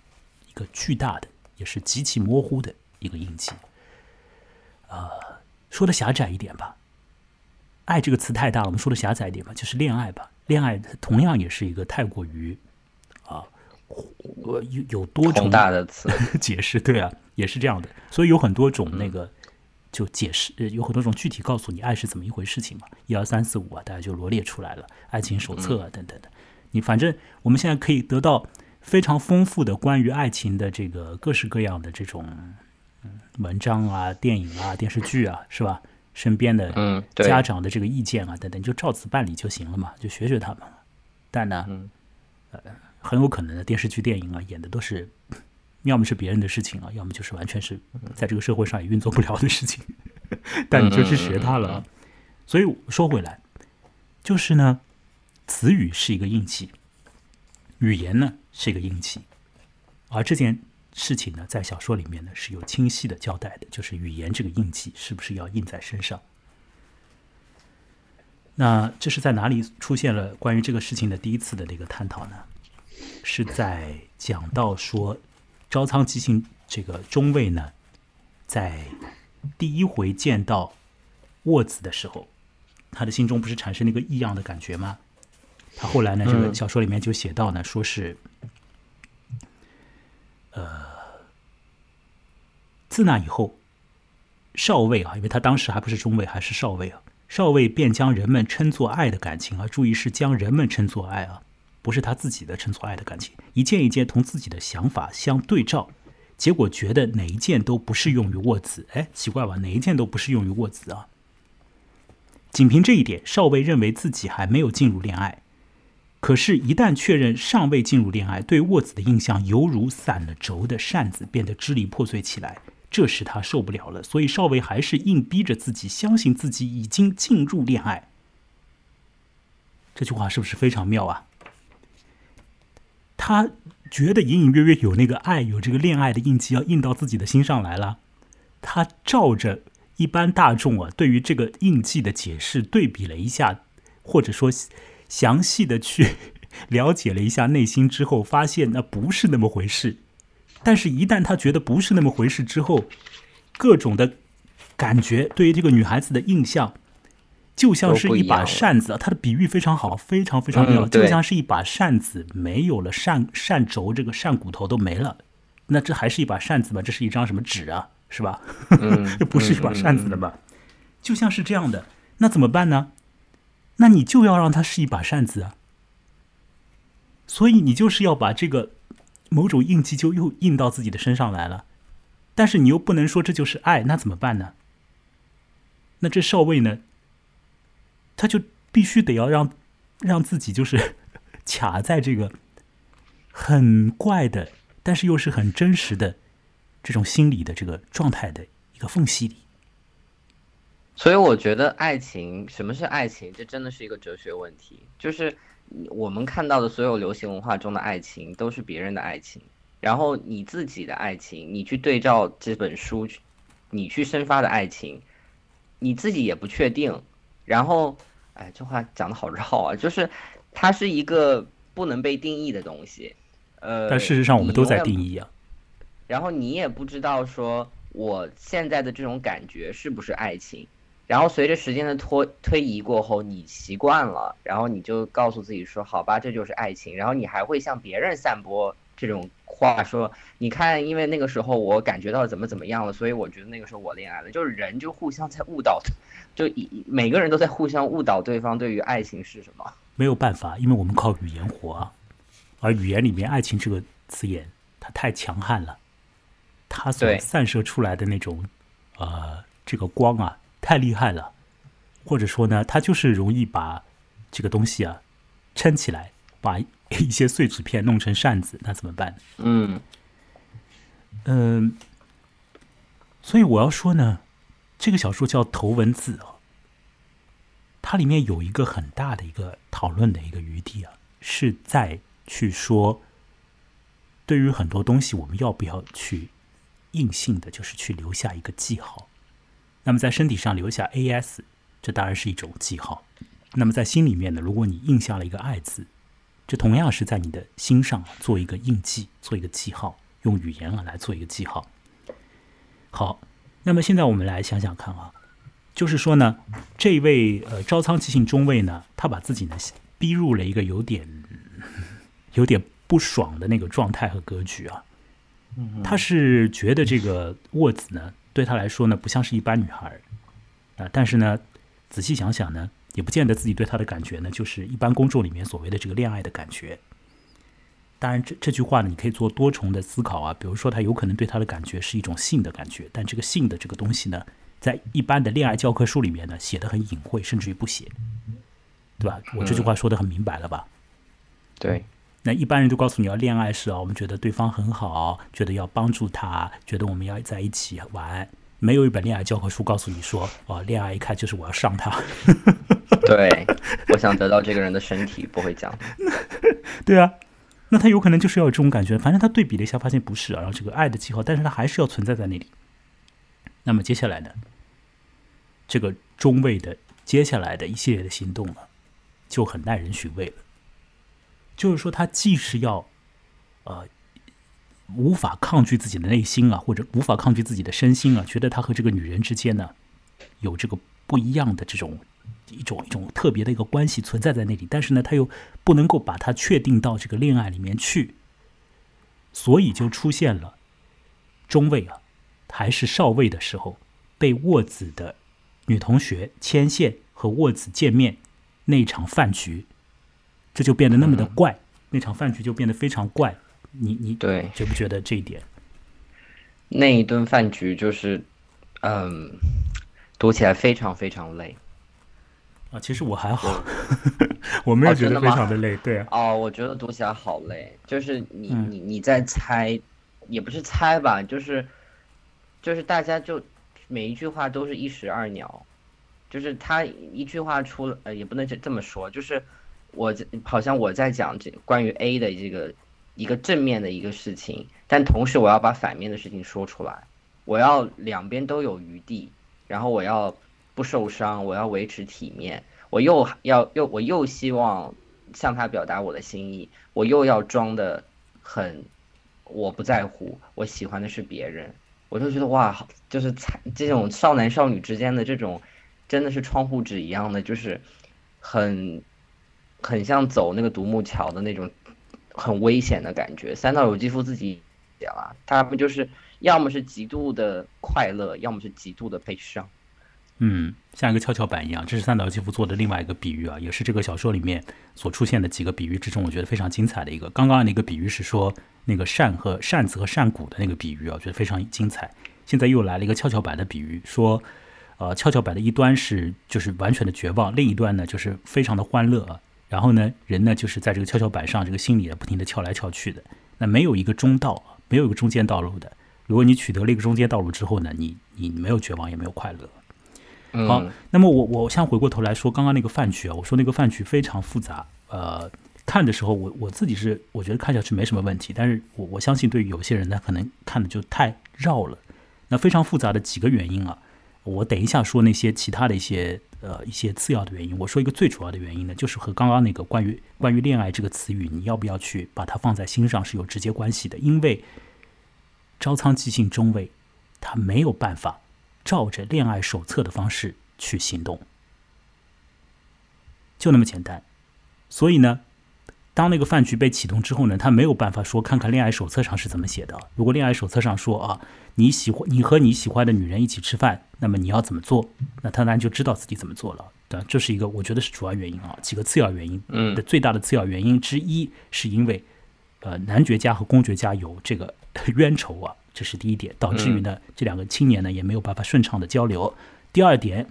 一个巨大的，也是极其模糊的一个印记。呃，说的狭窄一点吧，爱这个词太大了，我们说的狭窄一点吧，就是恋爱吧。恋爱同样也是一个太过于啊。呃，有有多种大的词 解释，对啊，也是这样的。所以有很多种那个就解释，有很多种具体告诉你爱是怎么一回事情嘛，一二三四五啊，大家就罗列出来了，爱情手册啊等等的。你反正我们现在可以得到非常丰富的关于爱情的这个各式各样的这种文章啊、电影啊、电视剧啊，是吧？身边的家长的这个意见啊等等，就照此办理就行了嘛，就学学他们。但呢，呃。很有可能的电视剧、电影啊，演的都是，要么是别人的事情啊，要么就是完全是在这个社会上也运作不了的事情。但你就去学它了。所以说回来，就是呢，词语是一个印记，语言呢是一个印记，而这件事情呢，在小说里面呢是有清晰的交代的，就是语言这个印记是不是要印在身上？那这是在哪里出现了关于这个事情的第一次的那个探讨呢？是在讲到说，招仓吉信这个中尉呢，在第一回见到沃子的时候，他的心中不是产生了一个异样的感觉吗？他后来呢，这个小说里面就写到呢，说是，呃，自那以后，少尉啊，因为他当时还不是中尉，还是少尉啊，少尉便将人们称作爱的感情啊，注意是将人们称作爱啊。不是他自己的称作爱的感情，一件一件同自己的想法相对照，结果觉得哪一件都不适用于沃子。哎，奇怪吧？哪一件都不适用于沃子啊？仅凭这一点，少尉认为自己还没有进入恋爱。可是，一旦确认尚未进入恋爱，对沃子的印象犹如散了轴的扇子，变得支离破碎起来。这使他受不了了，所以少尉还是硬逼着自己相信自己已经进入恋爱。这句话是不是非常妙啊？他觉得隐隐约约有那个爱，有这个恋爱的印记要印到自己的心上来了。他照着一般大众啊对于这个印记的解释对比了一下，或者说详细的去了解了一下内心之后，发现那不是那么回事。但是，一旦他觉得不是那么回事之后，各种的感觉对于这个女孩子的印象。就像是一把扇子，它的比喻非常好，非常非常妙。就像是一把扇子，没有了扇扇轴，这个扇骨头都没了，那这还是一把扇子吗？这是一张什么纸啊？是吧？这不是一把扇子的吧？就像是这样的，那怎么办呢？那你就要让它是一把扇子啊。所以你就是要把这个某种印记就又印到自己的身上来了，但是你又不能说这就是爱，那怎么办呢？那这少尉呢？他就必须得要让让自己就是 卡在这个很怪的，但是又是很真实的这种心理的这个状态的一个缝隙里。所以我觉得爱情，什么是爱情？这真的是一个哲学问题。就是我们看到的所有流行文化中的爱情，都是别人的爱情。然后你自己的爱情，你去对照这本书，你去生发的爱情，你自己也不确定。然后。哎，这话讲的好绕啊！就是它是一个不能被定义的东西，呃，但事实上我们都在定义啊。然后你也不知道说我现在的这种感觉是不是爱情，然后随着时间的拖推移过后，你习惯了，然后你就告诉自己说好吧，这就是爱情，然后你还会向别人散播这种话，说你看，因为那个时候我感觉到怎么怎么样了，所以我觉得那个时候我恋爱了，就是人就互相在误导。就一每个人都在互相误导对方对于爱情是什么？没有办法，因为我们靠语言活啊，而语言里面“爱情”这个词眼，它太强悍了，它所散射出来的那种呃这个光啊，太厉害了，或者说呢，它就是容易把这个东西啊撑起来，把 一些碎纸片弄成扇子，那怎么办？嗯嗯，所以我要说呢。这个小说叫《头文字》啊，它里面有一个很大的一个讨论的一个余地啊，是在去说，对于很多东西，我们要不要去硬性的，就是去留下一个记号？那么在身体上留下 A.S，这当然是一种记号。那么在心里面呢，如果你印下了一个爱字，这同样是在你的心上做一个印记，做一个记号，用语言啊来做一个记号。好。那么现在我们来想想看啊，就是说呢，这位呃招仓吉信中尉呢，他把自己呢逼入了一个有点有点不爽的那个状态和格局啊。他是觉得这个沃子呢，对他来说呢，不像是一般女孩啊。但是呢，仔细想想呢，也不见得自己对他的感觉呢，就是一般公众里面所谓的这个恋爱的感觉。当然，这这句话呢，你可以做多重的思考啊。比如说，他有可能对他的感觉是一种性的感觉，但这个性的这个东西呢，在一般的恋爱教科书里面呢，写的很隐晦，甚至于不写，对吧？我这句话说的很明白了吧？对。那一般人都告诉你要恋爱是啊，我们觉得对方很好，觉得要帮助他，觉得我们要在一起玩。没有一本恋爱教科书告诉你说，哦，恋爱一看就是我要上他。对，我想得到这个人的身体，不会讲。对啊。那他有可能就是要有这种感觉，反正他对比了一下，发现不是啊。然后这个爱的记号，但是他还是要存在在那里。那么接下来呢，这个中尉的接下来的一系列的行动呢，就很耐人寻味了。就是说，他既是要呃无法抗拒自己的内心啊，或者无法抗拒自己的身心啊，觉得他和这个女人之间呢有这个不一样的这种。一种一种特别的一个关系存在在那里，但是呢，他又不能够把它确定到这个恋爱里面去，所以就出现了中尉啊，还是少尉的时候，被沃子的女同学牵线和沃子见面那场饭局，这就变得那么的怪，那场饭局就变得非常怪。你你对觉不觉得这一点？那一顿饭局就是，嗯，读起来非常非常累。啊，其实我还好，我没有觉得非常的累，对啊。哦，我觉得读起来好累，就是你你你在猜，也不是猜吧，就是就是大家就每一句话都是一石二鸟，就是他一句话出了，呃，也不能这这么说，就是我好像我在讲这关于 A 的这个一个正面的一个事情，但同时我要把反面的事情说出来，我要两边都有余地，然后我要不受伤，我要维持体面，我又要又我又希望向他表达我的心意，我又要装的很我不在乎，我喜欢的是别人。我就觉得哇，就是这种少男少女之间的这种，真的是窗户纸一样的，就是很很像走那个独木桥的那种很危险的感觉。三岛由纪夫自己讲啊，他们就是要么是极度的快乐，要么是极度的悲伤。嗯，像一个跷跷板一样，这是三岛由纪夫做的另外一个比喻啊，也是这个小说里面所出现的几个比喻之中，我觉得非常精彩的一个。刚刚那个比喻是说那个扇和扇子和扇骨的那个比喻啊，觉得非常精彩。现在又来了一个跷跷板的比喻，说，呃，跷跷板的一端是就是完全的绝望，另一端呢就是非常的欢乐啊。然后呢，人呢就是在这个跷跷板上，这个心里不停的跳来跳去的。那没有一个中道，没有一个中间道路的。如果你取得了一个中间道路之后呢，你你没有绝望，也没有快乐。好，那么我我先回过头来说刚刚那个饭局啊，我说那个饭局非常复杂，呃，看的时候我我自己是我觉得看下去没什么问题，但是我我相信对于有些人呢，可能看的就太绕了。那非常复杂的几个原因啊，我等一下说那些其他的一些呃一些次要的原因，我说一个最主要的原因呢，就是和刚刚那个关于关于恋爱这个词语，你要不要去把它放在心上是有直接关系的，因为招仓即兴中尉他没有办法。照着恋爱手册的方式去行动，就那么简单。所以呢，当那个饭局被启动之后呢，他没有办法说看看恋爱手册上是怎么写的。如果恋爱手册上说啊，你喜欢你和你喜欢的女人一起吃饭，那么你要怎么做？那他当然就知道自己怎么做了。对，这是一个我觉得是主要原因啊。几个次要原因，嗯，的最大的次要原因之一，是因为呃，男爵家和公爵家有这个 冤仇啊。这是第一点，导致于呢这两个青年呢也没有办法顺畅的交流。第二点，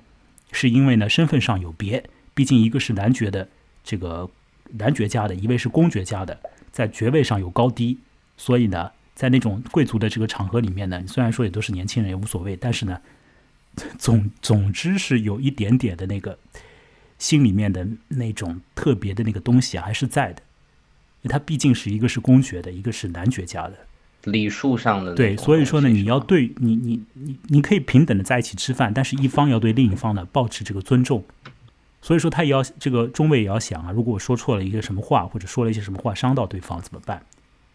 是因为呢身份上有别，毕竟一个是男爵的这个男爵家的，一位是公爵家的，在爵位上有高低，所以呢在那种贵族的这个场合里面呢，虽然说也都是年轻人也无所谓，但是呢 总总之是有一点点的那个心里面的那种特别的那个东西还是在的，因为他毕竟是一个是公爵的，一个是男爵家的。礼数上的对，所以说呢，你要对你你你你可以平等的在一起吃饭，但是一方要对另一方呢保持这个尊重。所以说他也要这个中尉也要想啊，如果我说错了一个什么话，或者说了一些什么话伤到对方怎么办？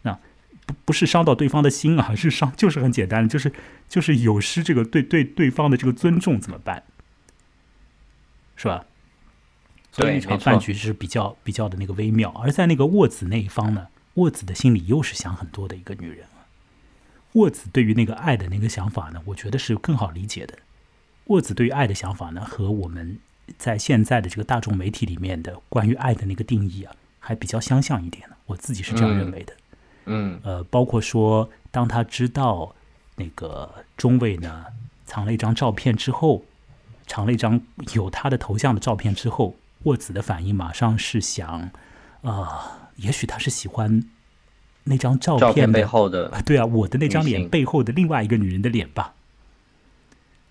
那不不是伤到对方的心啊，是伤就是很简单的，就是就是有失这个对对对方的这个尊重怎么办？是吧？所以那场饭局是比较比较的那个微妙，而在那个沃子那一方呢，沃子的心里又是想很多的一个女人。沃子对于那个爱的那个想法呢，我觉得是更好理解的。沃子对于爱的想法呢，和我们在现在的这个大众媒体里面的关于爱的那个定义啊，还比较相像一点呢。我自己是这样认为的。嗯。呃，包括说，当他知道那个中尉呢藏了一张照片之后，藏了一张有他的头像的照片之后，沃子的反应马上是想，啊，也许他是喜欢。那张照片背后的，对啊，我的那张脸背后的另外一个女人的脸吧。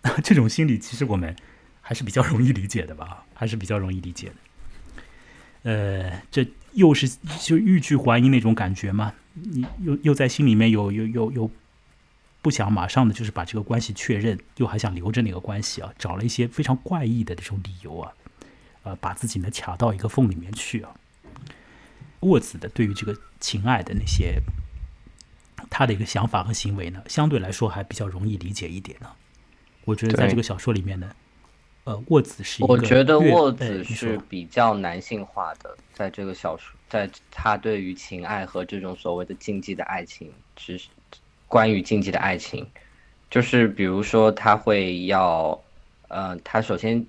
这种心理其实我们还是比较容易理解的吧，还是比较容易理解的。呃，这又是就欲拒还迎那种感觉嘛？你又又在心里面有有有有不想马上的就是把这个关系确认，又还想留着那个关系啊，找了一些非常怪异的这种理由啊，呃，把自己呢卡到一个缝里面去啊。沃子的对于这个情爱的那些，他的一个想法和行为呢，相对来说还比较容易理解一点呢。我觉得在这个小说里面呢，呃，沃子是一个，我觉得沃子是比较男性化的，在这个小说，在他对于情爱和这种所谓的禁忌的爱情，是关于禁忌的爱情，就是比如说他会要，呃，他首先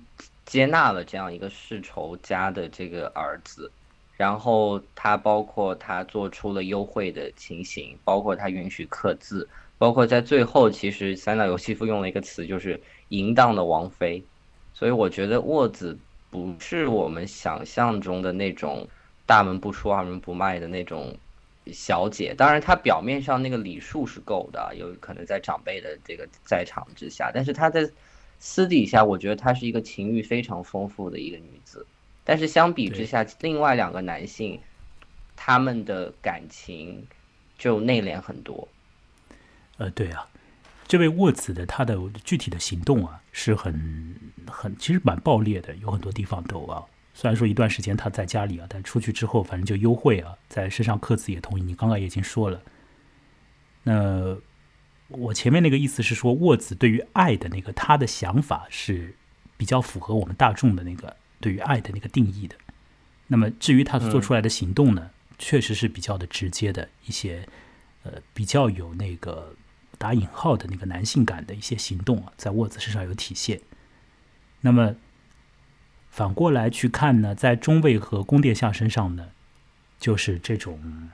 接纳了这样一个世仇家的这个儿子。然后他包括他做出了优惠的情形，包括他允许刻字，包括在最后，其实三岛由纪夫用了一个词，就是淫荡的王妃。所以我觉得沃子不是我们想象中的那种大门不出二门不迈的那种小姐。当然，她表面上那个礼数是够的，有可能在长辈的这个在场之下，但是她在私底下，我觉得她是一个情欲非常丰富的一个女子。但是相比之下，另外两个男性，他们的感情就内敛很多。呃，对啊，这位沃子的他的具体的行动啊，是很很其实蛮暴烈的，有很多地方都啊。虽然说一段时间他在家里啊，但出去之后反正就幽会啊，在身上刻字也同意。你刚刚也已经说了，那我前面那个意思是说，沃子对于爱的那个他的想法是比较符合我们大众的那个。对于爱的那个定义的，那么至于他做出来的行动呢，确实是比较的直接的一些，呃，比较有那个打引号的那个男性感的一些行动啊，在沃兹身上有体现。那么反过来去看呢，在中尉和宫殿下身上呢，就是这种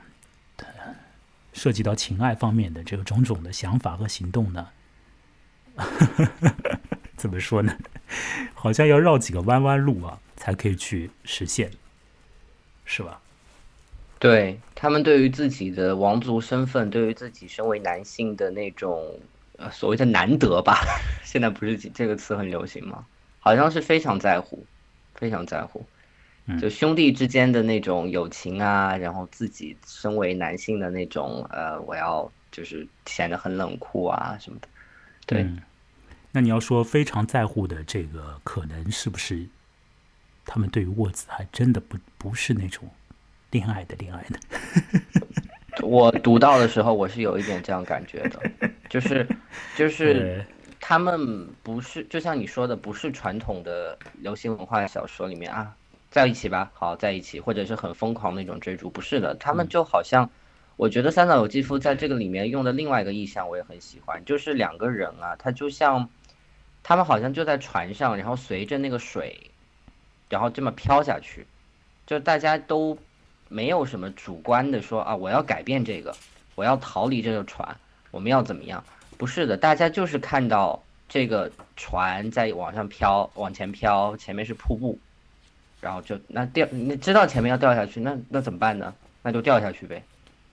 涉及到情爱方面的这个种种的想法和行动呢。怎么说呢？好像要绕几个弯弯路啊，才可以去实现，是吧？对他们对于自己的王族身份，对于自己身为男性的那种呃所谓的难得吧，现在不是这个词很流行吗？好像是非常在乎，非常在乎，就兄弟之间的那种友情啊，然后自己身为男性的那种呃，我要就是显得很冷酷啊什么的，对。那你要说非常在乎的这个，可能是不是他们对于沃子还真的不不是那种恋爱的恋爱的？我读到的时候，我是有一点这样感觉的，就是就是他们不是就像你说的，不是传统的流行文化小说里面啊，在一起吧，好在一起，或者是很疯狂那种追逐，不是的，他们就好像。我觉得三岛由纪夫在这个里面用的另外一个意象我也很喜欢，就是两个人啊，他就像，他们好像就在船上，然后随着那个水，然后这么飘下去，就大家都没有什么主观的说啊，我要改变这个，我要逃离这个船，我们要怎么样？不是的，大家就是看到这个船在往上飘，往前飘，前面是瀑布，然后就那掉，你知道前面要掉下去，那那怎么办呢？那就掉下去呗。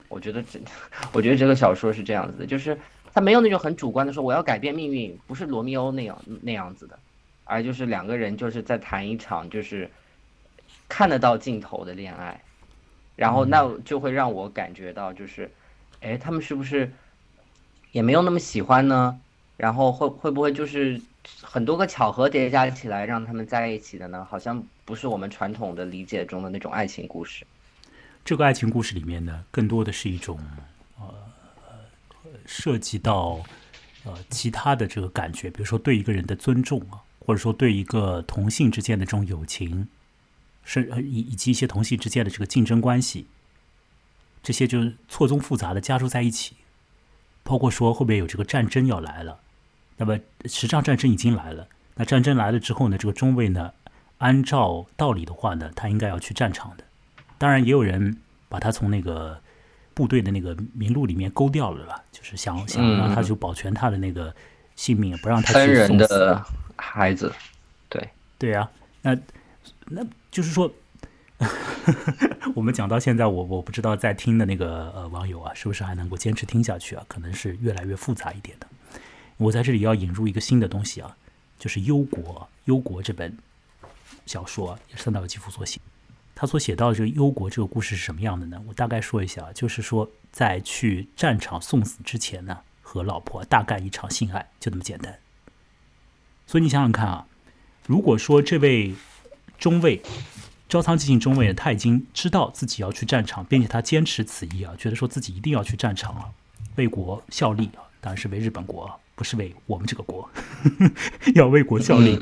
我觉得这，我觉得这个小说是这样子的，就是他没有那种很主观的说我要改变命运，不是罗密欧那样那样子的，而就是两个人就是在谈一场就是看得到尽头的恋爱，然后那就会让我感觉到就是，哎，他们是不是也没有那么喜欢呢？然后会会不会就是很多个巧合叠加起来让他们在一起的呢？好像不是我们传统的理解中的那种爱情故事。这个爱情故事里面呢，更多的是一种呃涉及到呃其他的这个感觉，比如说对一个人的尊重啊，或者说对一个同性之间的这种友情，是以以及一些同性之间的这个竞争关系，这些就错综复杂的加注在一起，包括说后面有这个战争要来了，那么实际上战争已经来了，那战争来了之后呢，这个中尉呢，按照道理的话呢，他应该要去战场的。当然，也有人把他从那个部队的那个名录里面勾掉了了，就是想想让他就保全他的那个性命，不让他去人的。孩子，对。对啊，那那就是说，我们讲到现在，我我不知道在听的那个呃网友啊，是不是还能够坚持听下去啊？可能是越来越复杂一点的。我在这里要引入一个新的东西啊，就是《忧国》《忧国》这本小说，也是三岛由纪夫所写。他所写到的这个忧国这个故事是什么样的呢？我大概说一下，就是说在去战场送死之前呢，和老婆大干一场性爱，就这么简单。所以你想想看啊，如果说这位中尉招仓进行中尉，他已经知道自己要去战场，并且他坚持此意啊，觉得说自己一定要去战场啊，为国效力啊，当然是为日本国。不是为我们这个国，要为国效力。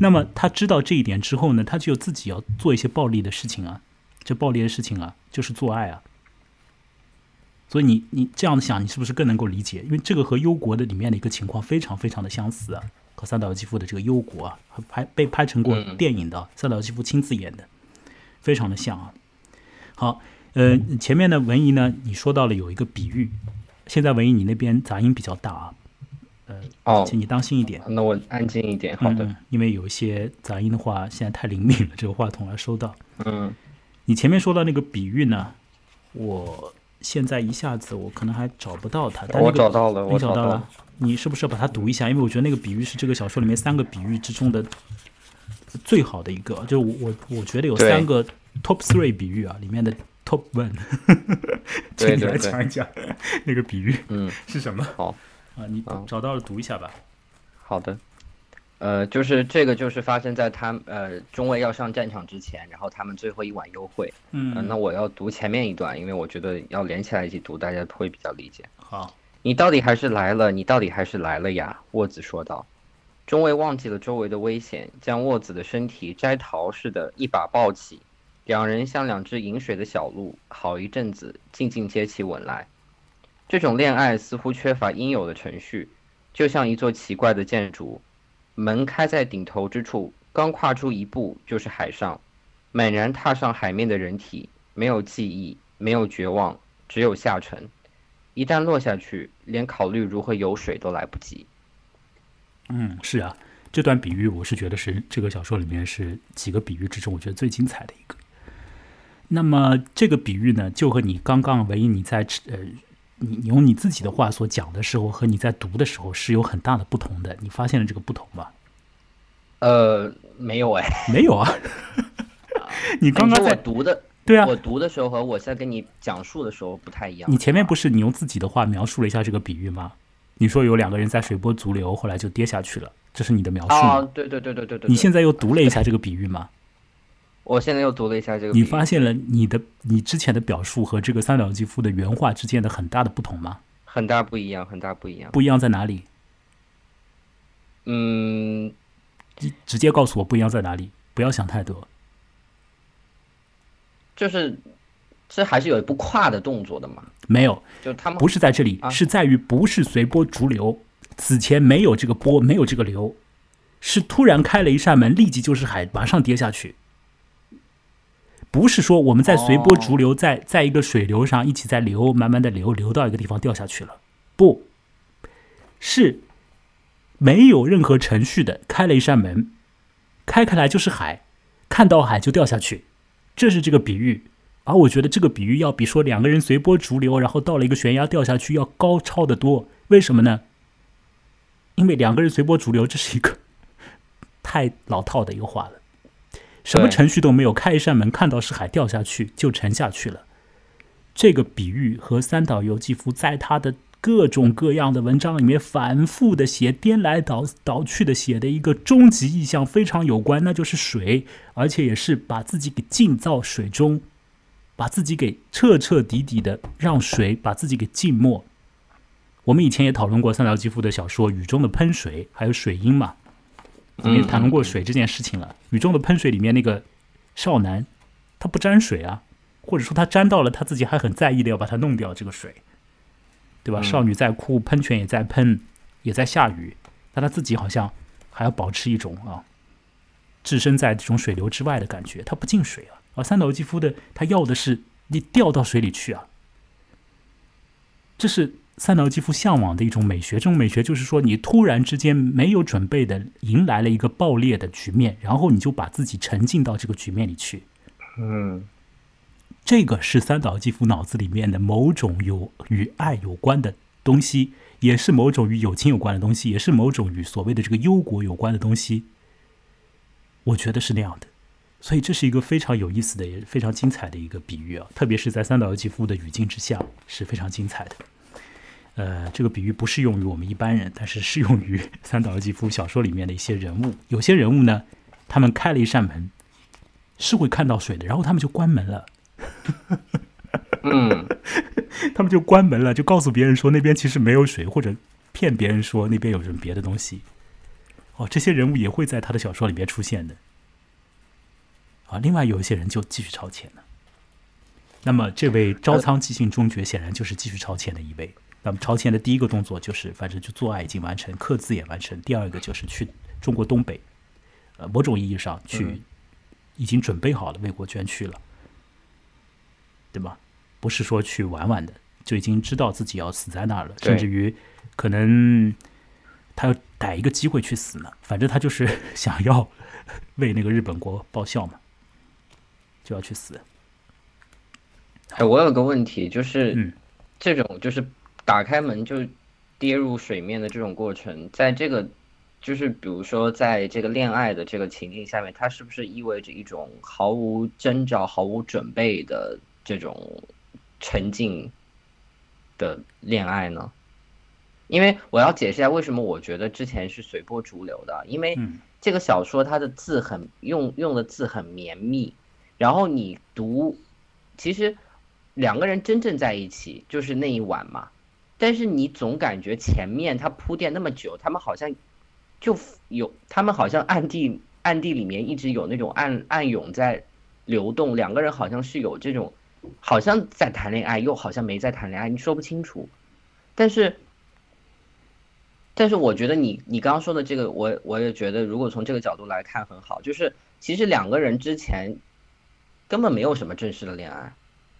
那么他知道这一点之后呢，他就自己要做一些暴力的事情啊。这暴力的事情啊，就是做爱啊。所以你你这样想，你是不是更能够理解？因为这个和忧国的里面的一个情况非常非常的相似啊。和三岛由纪夫的这个忧国啊，拍被拍成过电影的，三岛由纪夫亲自演的，非常的像啊。好，呃，前面的文艺呢，你说到了有一个比喻，现在文艺你那边杂音比较大啊。呃哦，请你当心一点。那我安静一点，好的。因为有一些杂音的话，现在太灵敏了，这个话筒要收到。嗯，你前面说到那个比喻呢，我现在一下子我可能还找不到它。但那我找到了我找到了。，你是不是要把它读一下？因为我觉得那个比喻是这个小说里面三个比喻之中的最好的一个，就是我我我觉得有三个 top three 比喻啊，里面的 top one，请你来讲一讲 那个比喻嗯，是什么？好，啊，你找到了读一下吧。好的。呃，就是这个，就是发生在他呃中尉要上战场之前，然后他们最后一晚幽会。嗯呃那我要读前面一段，因为我觉得要连起来一起读，大家会比较理解。好，你到底还是来了，你到底还是来了呀？沃子说道。中尉忘记了周围的危险，将沃子的身体摘桃似的一把抱起，两人像两只饮水的小鹿，好一阵子静静接起吻来。这种恋爱似乎缺乏应有的程序，就像一座奇怪的建筑，门开在顶头之处，刚跨出一步就是海上，猛然踏上海面的人体，没有记忆，没有绝望，只有下沉。一旦落下去，连考虑如何游水都来不及。嗯，是啊，这段比喻我是觉得是这个小说里面是几个比喻之中我觉得最精彩的一个。那么这个比喻呢，就和你刚刚唯一你在呃，你你用你自己的话所讲的时候和你在读的时候是有很大的不同的。你发现了这个不同吗？呃，没有哎，没有啊，你刚刚在读的，对啊我，读的时候和我现在跟你讲述的时候不太一样。你前面不是是你用自己的话描述了一下这个比喻吗？你说有两个人在水波逐流，后来就跌下去了，这是你的描述？吗？啊，对对对对对对。你现在，又读了一下这个比喻吗？我现在又读了一下这个比喻，你发现了你的你之前的表述和这个三岛由纪夫的原话之间的很大的不同吗？很大不一样，很大不一样。不一样在哪里？嗯，你直接告诉我不一样在哪里，不要想太多。就是这还是有一步跨的动作的嘛，没有，就他们不是在这里，啊是在于不是随波逐流，此前没有这个波，没有这个流，是突然开了一扇门，立即就是海，马上跌下去。不是说我们在随波逐流，在在一个水流上一起在流，慢慢的流，流到一个地方掉下去了，不是没有任何程序的开了一扇门，开开来就是海，看到海就掉下去，这是这个比喻。而我觉得这个比喻要比说两个人随波逐流，然后到了一个悬崖掉下去要高超的多。为什么呢？因为两个人随波逐流，这是一个 太老套的一个话了。什么程序都没有，开一扇门看到是海掉下去就沉下去了。这个比喻和三岛由纪夫在他的各种各样的文章里面反复的写、颠来倒倒去的写的一个终极意象非常有关，那就是水，而且也是把自己给浸到水中，把自己给彻彻底底的让水把自己给浸没。我们以前也讨论过三岛纪夫的小说《雨中的喷水》，还有水音嘛，也谈论过水这件事情了。雨中的喷水里面那个少男，他不沾水啊，或者说他沾到了，他自己还很在意的要把它弄掉这个水，对吧？嗯少女在哭，喷泉也在喷，也在下雨，但她自己好像还要保持一种啊，置身在这种水流之外的感觉，她不进水啊。而三岛由纪夫的他要的是你掉到水里去啊，这是三岛由纪夫向往的一种美学。这种美学就是说，你突然之间没有准备的迎来了一个爆裂的局面，然后你就把自己沉浸到这个局面里去。嗯这个是三岛由纪夫脑子里面的某种有与爱有关的东西，也是某种与友情有关的东西，也是某种与所谓的这个忧国有关的东西。我觉得是那样的，所以这是一个非常有意思的、也非常精彩的一个比喻啊，特别是在三岛由纪夫的语境之下是非常精彩的。呃，这个比喻不适用于我们一般人，但是适用于三岛由纪夫小说里面的一些人物。有些人物呢，他们开了一扇门，是会看到水的，然后他们就关门了。嗯，他们就关门了，就告诉别人说那边其实没有水，或者骗别人说那边有什么别的东西。哦，这些人物也会在他的小说里面出现的。啊，另外有一些人就继续超前了。那么这位招仓寄信中绝显然就是继续超前的一位。那么朝前的第一个动作就是，反正就做爱已经完成，刻字也完成。第二个就是去中国东北，呃，某种意义上去嗯已经准备好了为国捐躯了，对吧？不是说去玩玩的，就已经知道自己要死在那儿了，甚至于可能他要逮一个机会去死呢。反正他就是 想要 为那个日本国报效嘛，就要去死。哎，我有个问题，就是嗯这种就是打开门就跌入水面的这种过程，在这个就是比如说在这个恋爱的这个情境下面，它是不是意味着一种毫无征兆、毫无准备的这种沉浸的恋爱呢？因为我要解释一下为什么我觉得之前是随波逐流的，因为嗯这个小说它的字很用用的字很绵密，然后你读，其实两个人真正在一起就是那一晚嘛，但是你总感觉前面他铺垫那么久，他们好像就有他们好像暗地暗地里面一直有那种暗暗涌在流动，两个人好像是有这种好像在谈恋爱，又好像没在谈恋爱，你说不清楚，但是。但是我觉得你你刚刚说的这个，我我也觉得，如果从这个角度来看很好，就是其实两个人之前根本没有什么正式的恋爱，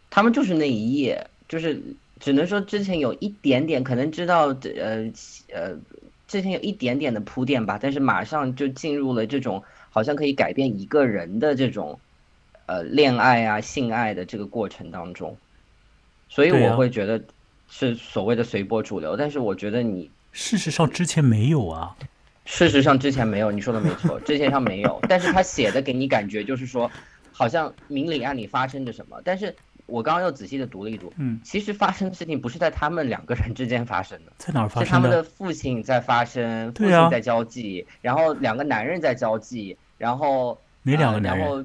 他们就是那一夜，就是只能说之前有一点点可能知道呃呃之前有一点点的铺垫吧，但是马上就进入了这种好像可以改变一个人的这种呃恋爱啊性爱的这个过程当中，所以我会觉得是所谓的随波逐流，但是我觉得你。事实上之前没有啊。事实上之前没有，你说的没错，之前上没有，但是他写的给你感觉就是说，好像明里暗里发生着什么。但是我刚刚又仔细的读了一读，嗯，其实发生的事情不是在他们两个人之间发生的，在哪儿发是他？们的父亲在发生，父亲在交际，然后两个男人在交际，然后哪两个人？然后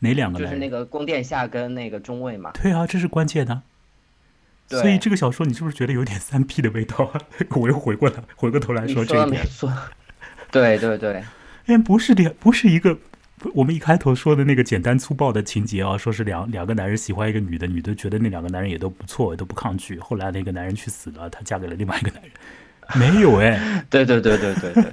哪两个就是那？个宫殿下跟那个中尉嘛，对啊，这是关键的。所以这个小说你是不是觉得有点三 P 的味道啊？我又回过来，回过头来说这一点。的没错，对对对，哎，不是两，不是一个，我们一开头说的那个简单粗暴的情节啊，说是两两个男人喜欢一个女的，女的觉得那两个男人也都不错，也都不抗拒。后来那个男人去死了，她嫁给了另外一个男人，没有哎，对对对对对对，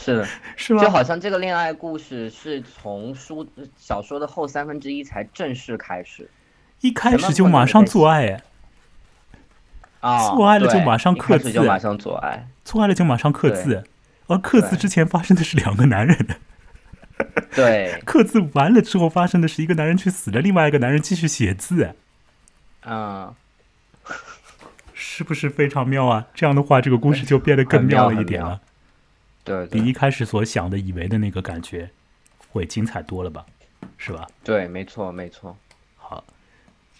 是的。是吗？就好像这个恋爱故事是从书小说的后三分之一才正式开始。一开始就马上做爱，哎，啊，做爱了就马上刻字。就马上做爱，做爱了就马上刻字，而刻字之前发生的是两个男人。的，对，刻字完了之后发生的是一个男人去死了，另外一个男人继续写字，嗯，是不是非常妙啊？这样的话，这个故事就变得更妙了一点了。对对比一开始所想的、以为的那个感觉会精彩多了吧？是吧？对，没错没错，好，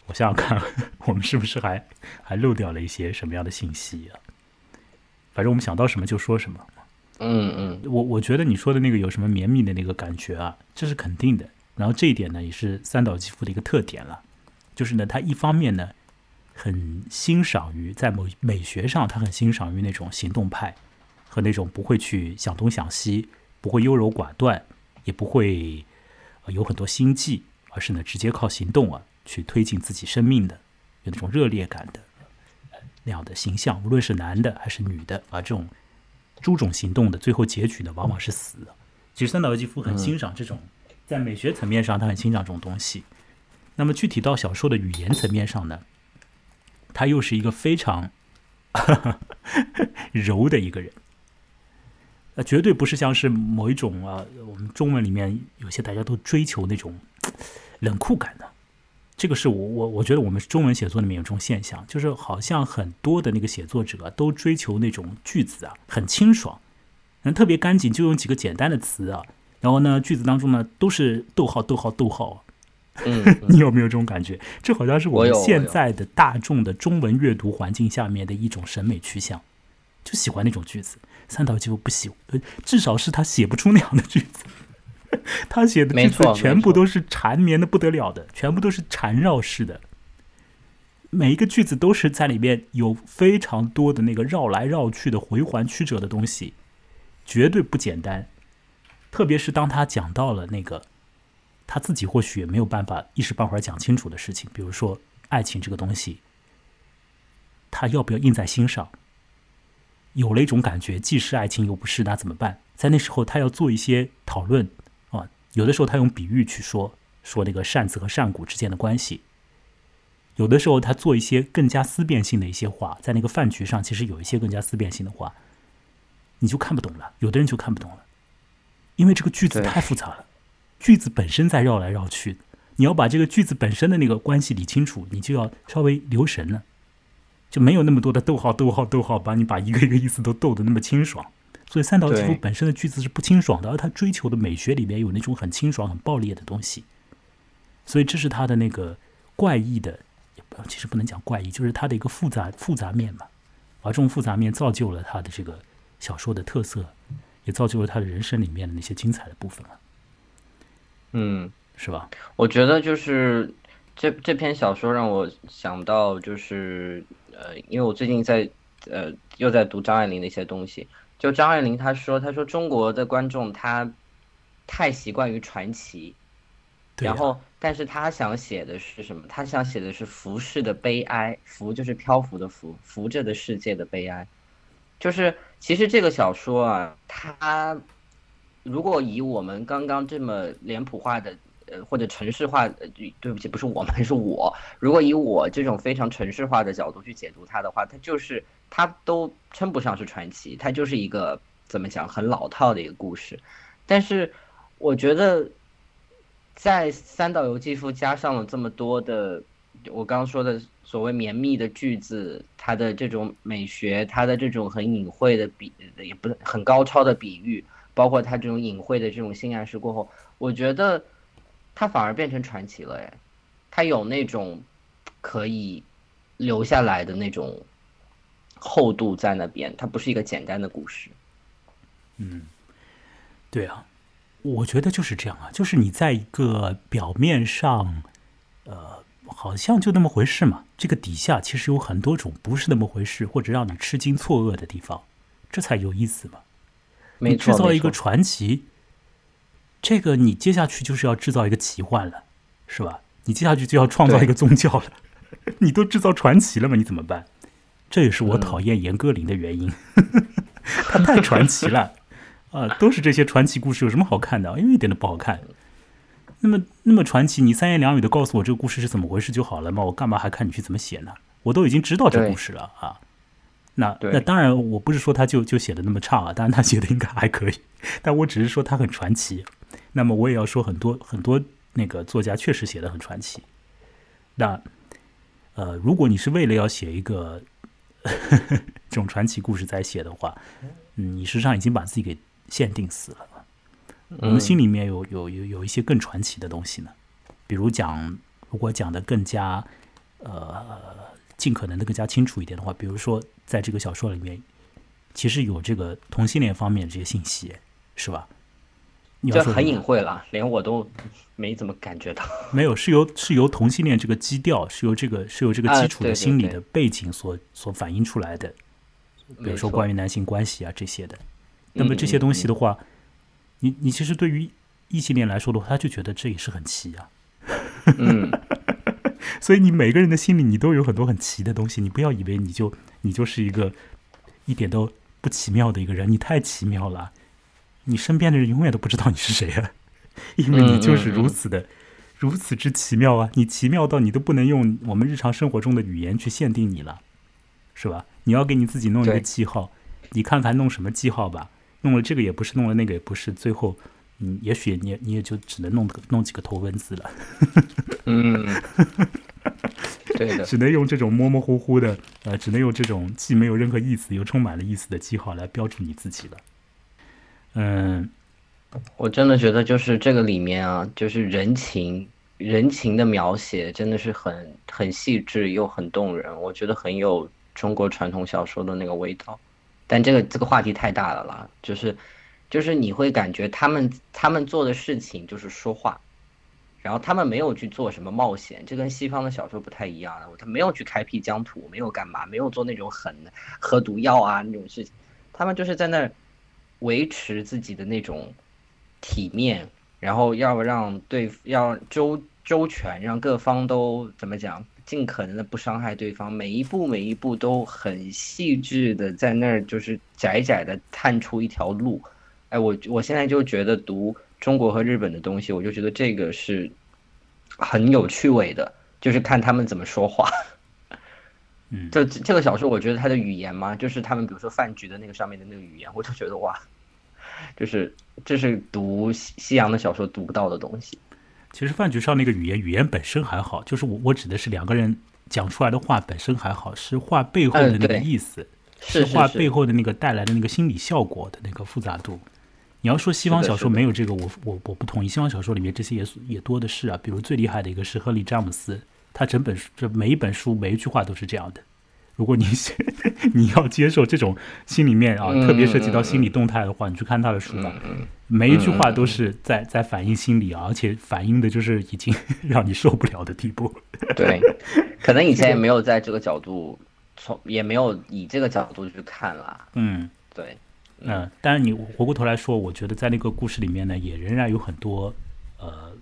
我想想看，我们是不是还还漏掉了一些什么样的信息啊？反正我们想到什么就说什么。嗯嗯我我觉得你说的那个有什么绵密的那个感觉啊，这是肯定的。然后这一点呢，也是三岛纪夫的一个特点了，就是呢，他一方面呢，很欣赏于在某美学上，他很欣赏于那种行动派和那种不会去想东想西，不会优柔寡断，也不会、呃有很多心计，而是呢直接靠行动啊去推进自己生命的，有那种热烈感的呃那样的形象，无论是男的还是女的啊，这种诸种行动的最后结局呢，往往是死。其实三岛由纪夫很欣赏这种，在美学层面上，他很欣赏这种东西。那么具体到小说的语言层面上呢，他又是一个非常 柔的一个人。呃，绝对不是像是某一种啊，我们中文里面有些大家都追求那种冷酷感的。这个是我我我觉得我们中文写作里面有这种现象，就是好像很多的那个写作者啊，都追求那种句子啊很清爽，嗯，特别干净，就用几个简单的词啊，然后呢句子当中呢都是逗号逗号逗号，嗯，嗯 你有没有这种感觉？这好像是我们现在的大众的中文阅读环境下面的一种审美趋向，就喜欢那种句子。三岛由纪夫不喜，呃，至少是他写不出那样的句子。他写的句子全部都是缠绵的不得了的，全部都是缠绕式的，每一个句子都是在里面有非常多的那个绕来绕去的回环曲折的东西，绝对不简单。特别是当他讲到了那个他自己或许也没有办法一时半会儿讲清楚的事情，比如说爱情这个东西，他要不要印在心上？有了一种感觉，既是爱情又不是，那怎么办？在那时候，他要做一些讨论啊。有的时候，他用比喻去说说那个扇子和扇骨之间的关系；有的时候，他做一些更加思辨性的一些话，在那个饭局上，其实有一些更加思辨性的话，你就看不懂了。有的人就看不懂了，因为这个句子太复杂了，句子本身在绕来绕去，你要把这个句子本身的那个关系理清楚，你就要稍微留神了，就没有那么多的逗号、逗号、逗号，把你把一个一个意思都逗得那么清爽。所以三岛纪夫本身的句子是不清爽的，而他追求的美学里面有那种很清爽、很暴烈的东西，所以这是他的那个怪异的，其实不能讲怪异，就是他的一个复杂复杂面嘛。而这种复杂面造就了他的这个小说的特色，也造就了他的人生里面的那些精彩的部分了。嗯，是吧？我觉得就是这这篇小说让我想到，就是呃，因为我最近在呃又在读张爱玲的一些东西。就张爱玲她说，她说中国的观众他太习惯于传奇，然后，但是他想写的是什么？他想写的是浮世的悲哀，浮就是漂浮的浮，浮着的世界的悲哀。就是其实这个小说啊，它如果以我们刚刚这么脸谱化的呃或者城市化，呃对不起，不是我们，是我。如果以我这种非常城市化的角度去解读它的话，它就是。它都称不上是传奇，它就是一个怎么讲很老套的一个故事。但是我觉得，在三岛由纪夫加上了这么多的我刚刚说的所谓绵密的句子，它的这种美学，它的这种很隐晦的比，也不是很高超的比喻，包括它这种隐晦的这种性暗示过后，我觉得它反而变成传奇了。哎，它有那种可以留下来的那种。厚度在那边，它不是一个简单的故事。嗯，对啊，我觉得就是这样啊，就是你在一个表面上，呃，好像就那么回事嘛，这个底下其实有很多种不是那么回事，或者让你吃惊错愕的地方，这才有意思嘛。你制造一个传奇，这个你接下去就是要制造一个奇幻了，是吧？你接下去就要创造一个宗教了，你都制造传奇了嘛？你怎么办？这也是我讨厌严歌苓的原因，他太传奇了，啊，都是这些传奇故事，有什么好看的？因为一点都不好看。那么那么传奇，你三言两语的告诉我这个故事是怎么回事就好了嘛？我干嘛还看你去怎么写呢？我都已经知道这故事了啊。那那当然，我不是说他就就写的那么差啊，当然他写的应该还可以，但我只是说他很传奇。那么我也要说很多很多那个作家确实写的很传奇。那呃，如果你是为了要写一个。这种传奇故事在写的话，嗯，你实际上已经把自己给限定死了。我们心里面有有有有一些更传奇的东西呢，比如讲，如果讲的更加呃尽可能的更加清楚一点的话，比如说在这个小说里面，其实有这个同性恋方面的这些信息，是吧？这很隐晦了，连我都没怎么感觉到。没有，是由是由同性恋这个基调，是由这个是由这个基础的心理的背景所所反映出来的。比如说关于男性关系啊这些的，那么这些东西的话，你你其实对于异性恋来说的话，他就觉得这也是很奇啊。嗯，所以你每个人的心里，你都有很多很奇的东西。你不要以为你就你就是一个一点都不奇妙的一个人，你太奇妙了。你身边的人永远都不知道你是谁啊，因为你就是如此的，如此之奇妙啊！你奇妙到你都不能用我们日常生活中的语言去限定你了，是吧？你要给你自己弄一个记号，你看看弄什么记号吧？弄了这个也不是，弄了那个也不是，最后，嗯，也许你你也就只能弄个弄几个头文字了。嗯，对的，只能用这种模模糊糊的，呃，只能用这种既没有任何意思又充满了意思的记号来标注你自己了。嗯，我真的觉得就是这个里面啊，就是人情人情的描写真的是很很细致又很动人，我觉得很有中国传统小说的那个味道。但这个这个话题太大了啦，就是就是你会感觉他们他们做的事情就是说话，然后他们没有去做什么冒险，这跟西方的小说不太一样他没有去开辟疆土，没有干嘛，没有做那种狠的喝毒药啊那种事情，他们就是在那儿。维持自己的那种体面，然后要让对要周周全，让各方都怎么讲，尽可能的不伤害对方，每一步每一步都很细致的在那儿，就是窄窄的探出一条路。哎，我我现在就觉得读中国和日本的东西，我就觉得这个是很有趣味的，就是看他们怎么说话。嗯，这这个小说，我觉得它的语言嘛，就是他们比如说饭局的那个上面的那个语言，我就觉得哇，就是这是读西西洋的小说读不到的东西。其实饭局上那个语言，语言本身还好，就是我我指的是两个人讲出来的话本身还好，是话背后的那个意思，是话背后的那个带来的那个心理效果的那个复杂度。你要说西方小说没有这个，我我我不同意。西方小说里面这些也也多的是啊，比如最厉害的一个是亨利詹姆斯，他整本书这每一本书每一句话都是这样的。如果你 你要接受这种心里面啊，特别涉及到心理动态的话，你去看他的书吧，每一句话都是在在反映心理啊，而且反映的就是已经 让你受不了的地步。对，可能以前也没有在这个角度从，也没有以这个角度去看啦。嗯，对，嗯，当然你回过头来说，我觉得在那个故事里面呢，也仍然有很多呃，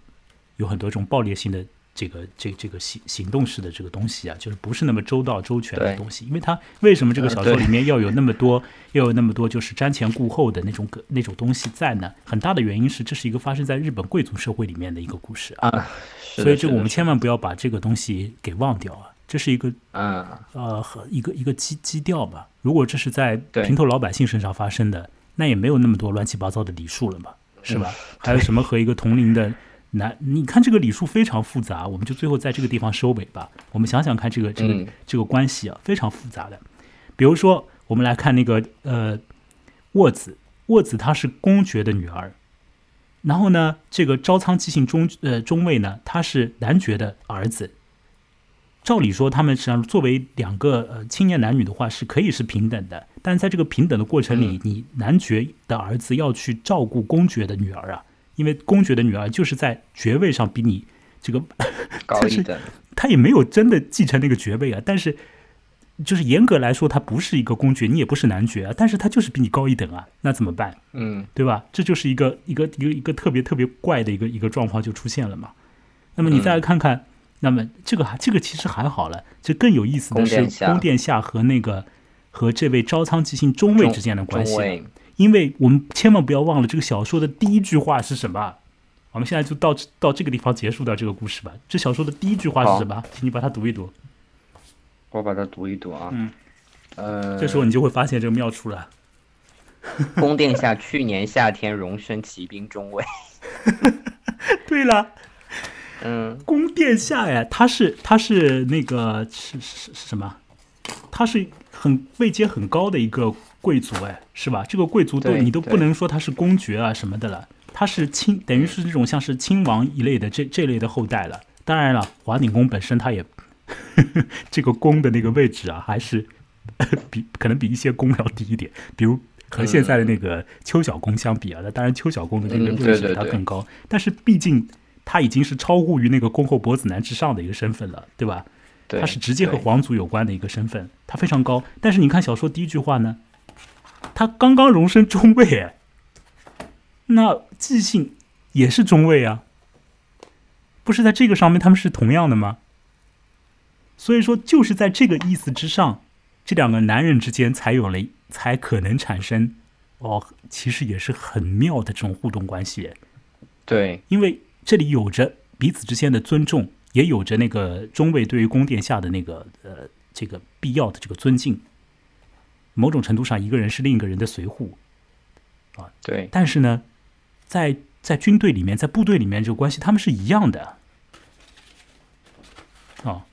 有很多这种暴烈性的。这个这这个行行动式的这个东西啊，就是不是那么周到周全的东西。因为它为什么这个小说里面要有那么多，要有那么多就是瞻前顾后的那种那种东西在呢？很大的原因是这是一个发生在日本贵族社会里面的一个故事啊。所以这个我们千万不要把这个东西给忘掉啊！这是一个嗯呃和一个一个基基调吧。如果这是在平头老百姓身上发生的，那也没有那么多乱七八糟的礼数了嘛，是吧？还有什么和一个同龄的？难，你看这个礼数非常复杂，我们就最后在这个地方收尾吧。我们想想看，这个这个这个关系啊，非常复杂的。比如说，我们来看那个呃，沃子，沃子她是公爵的女儿，然后呢，这个招仓纪信中呃中尉呢，他是男爵的儿子。照理说，他们实际上作为两个呃青年男女的话，是可以是平等的。但是在这个平等的过程里，你男爵的儿子要去照顾公爵的女儿啊。因为公爵的女儿就是在爵位上比你这个高 一等，他也没有真的继承那个爵位啊。但是，就是严格来说，他不是一个公爵，你也不是男爵啊。但是他就是比你高一等啊，那怎么办？嗯，对吧？这就是一个一个一个一个特别特别怪的一个一个状况就出现了嘛。那么你再来看看，那么这个还这个其实还好了。这更有意思的是宫殿下和那个和这位招仓吉信中尉之间的关系。因为我们千万不要忘了，这个小说的第一句话是什么？我们现在就到到这个地方结束掉这个故事吧。这小说的第一句话是什么？请你把它读一读。我把它读一读啊。嗯。呃。这时候你就会发现这个妙处了。宫殿下去年夏天荣升骑兵中尉。对了。嗯。宫殿下呀，他是他是那个是是是什么？他是很位阶很高的一个。贵族哎，是吧？这个贵族都你都不能说他是公爵啊什么的了，他是亲，等于是这种像是亲王一类的这这类的后代了。当然了，华鼎宫本身他也 这个宫的那个位置啊，还是 比可能比一些宫要低一点，比如和现在的那个邱小宫相比啊，那当然邱小宫的这个位置比他更高，但是毕竟他已经是超乎于那个宫后伯子男之上的一个身份了，对吧？他是直接和皇族有关的一个身份，他非常高。但是你看小说第一句话呢？他刚刚荣升中尉，哎，那纪信也是中尉啊，不是在这个上面他们是同样的吗？所以说，就是在这个意思之上，这两个男人之间才有了，才可能产生哦，其实也是很妙的这种互动关系。对，因为这里有着彼此之间的尊重，也有着那个中尉对于宫殿下的那个呃这个必要的这个尊敬。某种程度上，一个人是另一个人的随护，啊，对。但是呢，在在军队里面，在部队里面，这个关系他们是一样的，啊。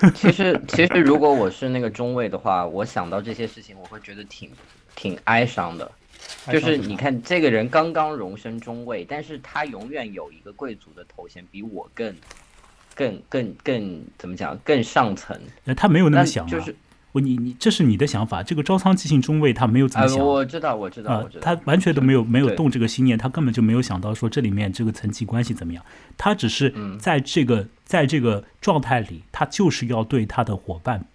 其实，其实如果我是那个中尉的话，我想到这些事情，我会觉得挺挺哀伤的。就是你看，这个人刚刚荣升中尉，但是他永远有一个贵族的头衔，比我更更更更怎么讲，更上层。他没有那么想，就是。我你你这是你的想法，这个招仓即信中尉他没有怎么想，我知道我知道，他完全都没有没有动这个心念，他根本就没有想到说这里面这个层级关系怎么样，他只是在这个在这个状态里，他就是要对他的伙伴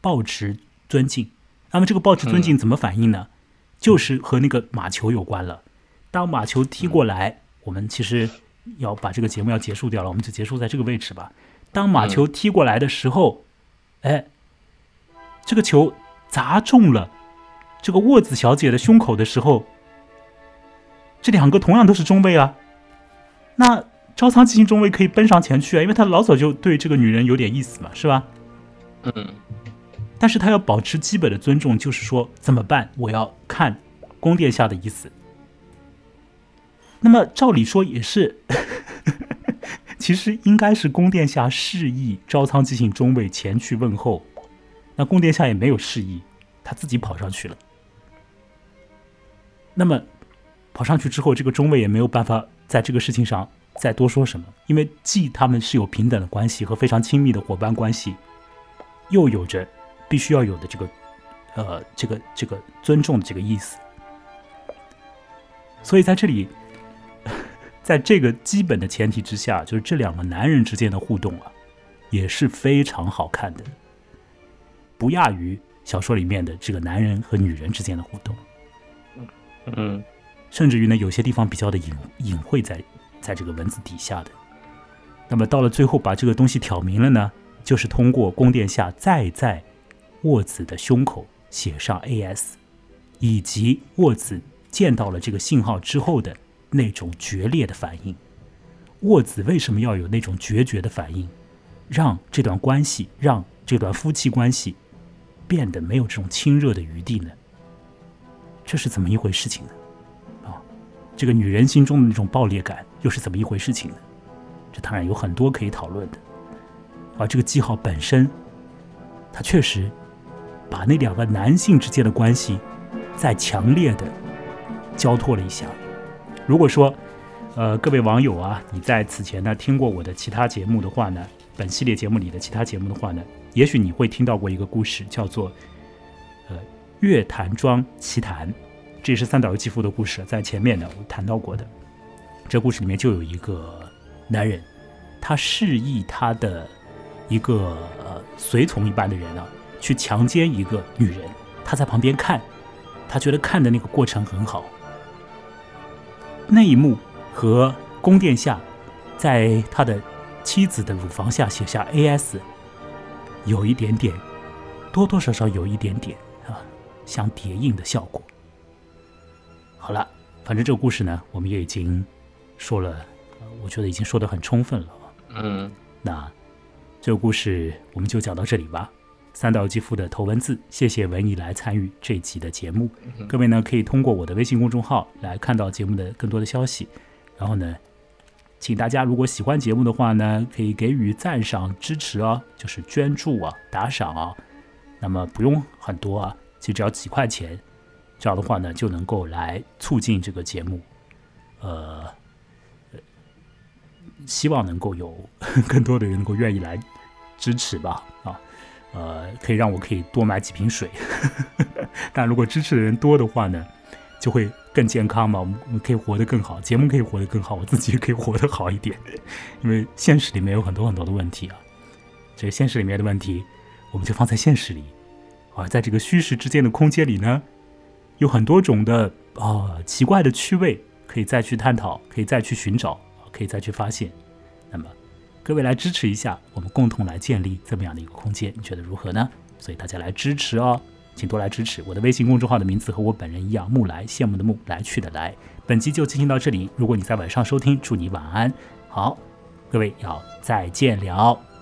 保持尊敬。那么这个保持尊敬怎么反应呢？就是和那个马球有关了。当马球踢过来，我们其实要把这个节目要结束掉了，我们就结束在这个位置吧。当马球踢过来的时候，哎。这个球砸中了这个沃子小姐的胸口的时候，这两个同样都是中尉啊。那招仓吉信中尉可以奔上前去啊，因为他老早就对这个女人有点意思嘛，是吧？嗯。但是他要保持基本的尊重，就是说怎么办？我要看宫殿下的意思。那么照理说也是，其实应该是宫殿下示意招仓即行中尉前去问候，那宫殿下也没有示意，他自己跑上去了。那么跑上去之后，这个中尉也没有办法在这个事情上再多说什么，因为既他们是有平等的关系和非常亲密的伙伴关系，又有着必须要有的这个呃这个这个尊重的这个意思，所以在这里。在这个基本的前提之下，就是这两个男人之间的互动啊，也是非常好看的，不亚于小说里面的这个男人和女人之间的互动。嗯，甚至于呢，有些地方比较的隐隐晦在在这个文字底下的。那么到了最后，把这个东西挑明了呢，就是通过宫殿下再在沃子的胸口写上 A.S，以及沃子见到了这个信号之后的。那种决裂的反应，沃子为什么要有那种决绝的反应，让这段关系，让这段夫妻关系变得没有这种亲热的余地呢？这是怎么一回事情呢？啊，这个女人心中的那种爆裂感又是怎么一回事情呢？这当然有很多可以讨论的。而这个记号本身，它确实把那两个男性之间的关系再强烈的交托了一下。如果说，呃，各位网友啊，你在此前呢听过我的其他节目的话呢，本系列节目里的其他节目的话呢，也许你会听到过一个故事，叫做《呃月坛庄奇谈》，这也是三岛由纪夫的故事，在前面呢我谈到过的。这故事里面就有一个男人，他示意他的一个随从一般的人啊，去强奸一个女人，他在旁边看，他觉得看的那个过程很好。那一幕和宫殿下在他的妻子的乳房下写下 A.S. 有一点点，多多少少有一点点啊，像叠印的效果。好了，反正这个故事呢，我们也已经说了，我觉得已经说的很充分了。嗯，那这个故事我们就讲到这里吧。三岛纪夫的头文字，谢谢文艺来参与这期的节目。各位呢，可以通过我的微信公众号来看到节目的更多的消息。然后呢，请大家如果喜欢节目的话呢，可以给予赞赏支持哦，就是捐助啊、打赏啊。那么不用很多啊，其实只要几块钱，这样的话呢，就能够来促进这个节目。呃，希望能够有 更多的人能够愿意来支持吧，啊。呃，可以让我可以多买几瓶水，但如果支持的人多的话呢，就会更健康嘛，我们可以活得更好，节目可以活得更好，我自己也可以活得好一点。因为现实里面有很多很多的问题啊，这现实里面的问题，我们就放在现实里，而在这个虚实之间的空间里呢，有很多种的啊奇怪的趣味可以再去探讨，可以再去寻找，可以再去发现。那么。各位来支持一下，我们共同来建立这么样的一个空间，你觉得如何呢？所以大家来支持哦，请多来支持。我的微信公众号的名字和我本人一样，木来，羡慕的木，来去的来。本期就进行到这里。如果你在晚上收听，祝你晚安。好，各位要再见了。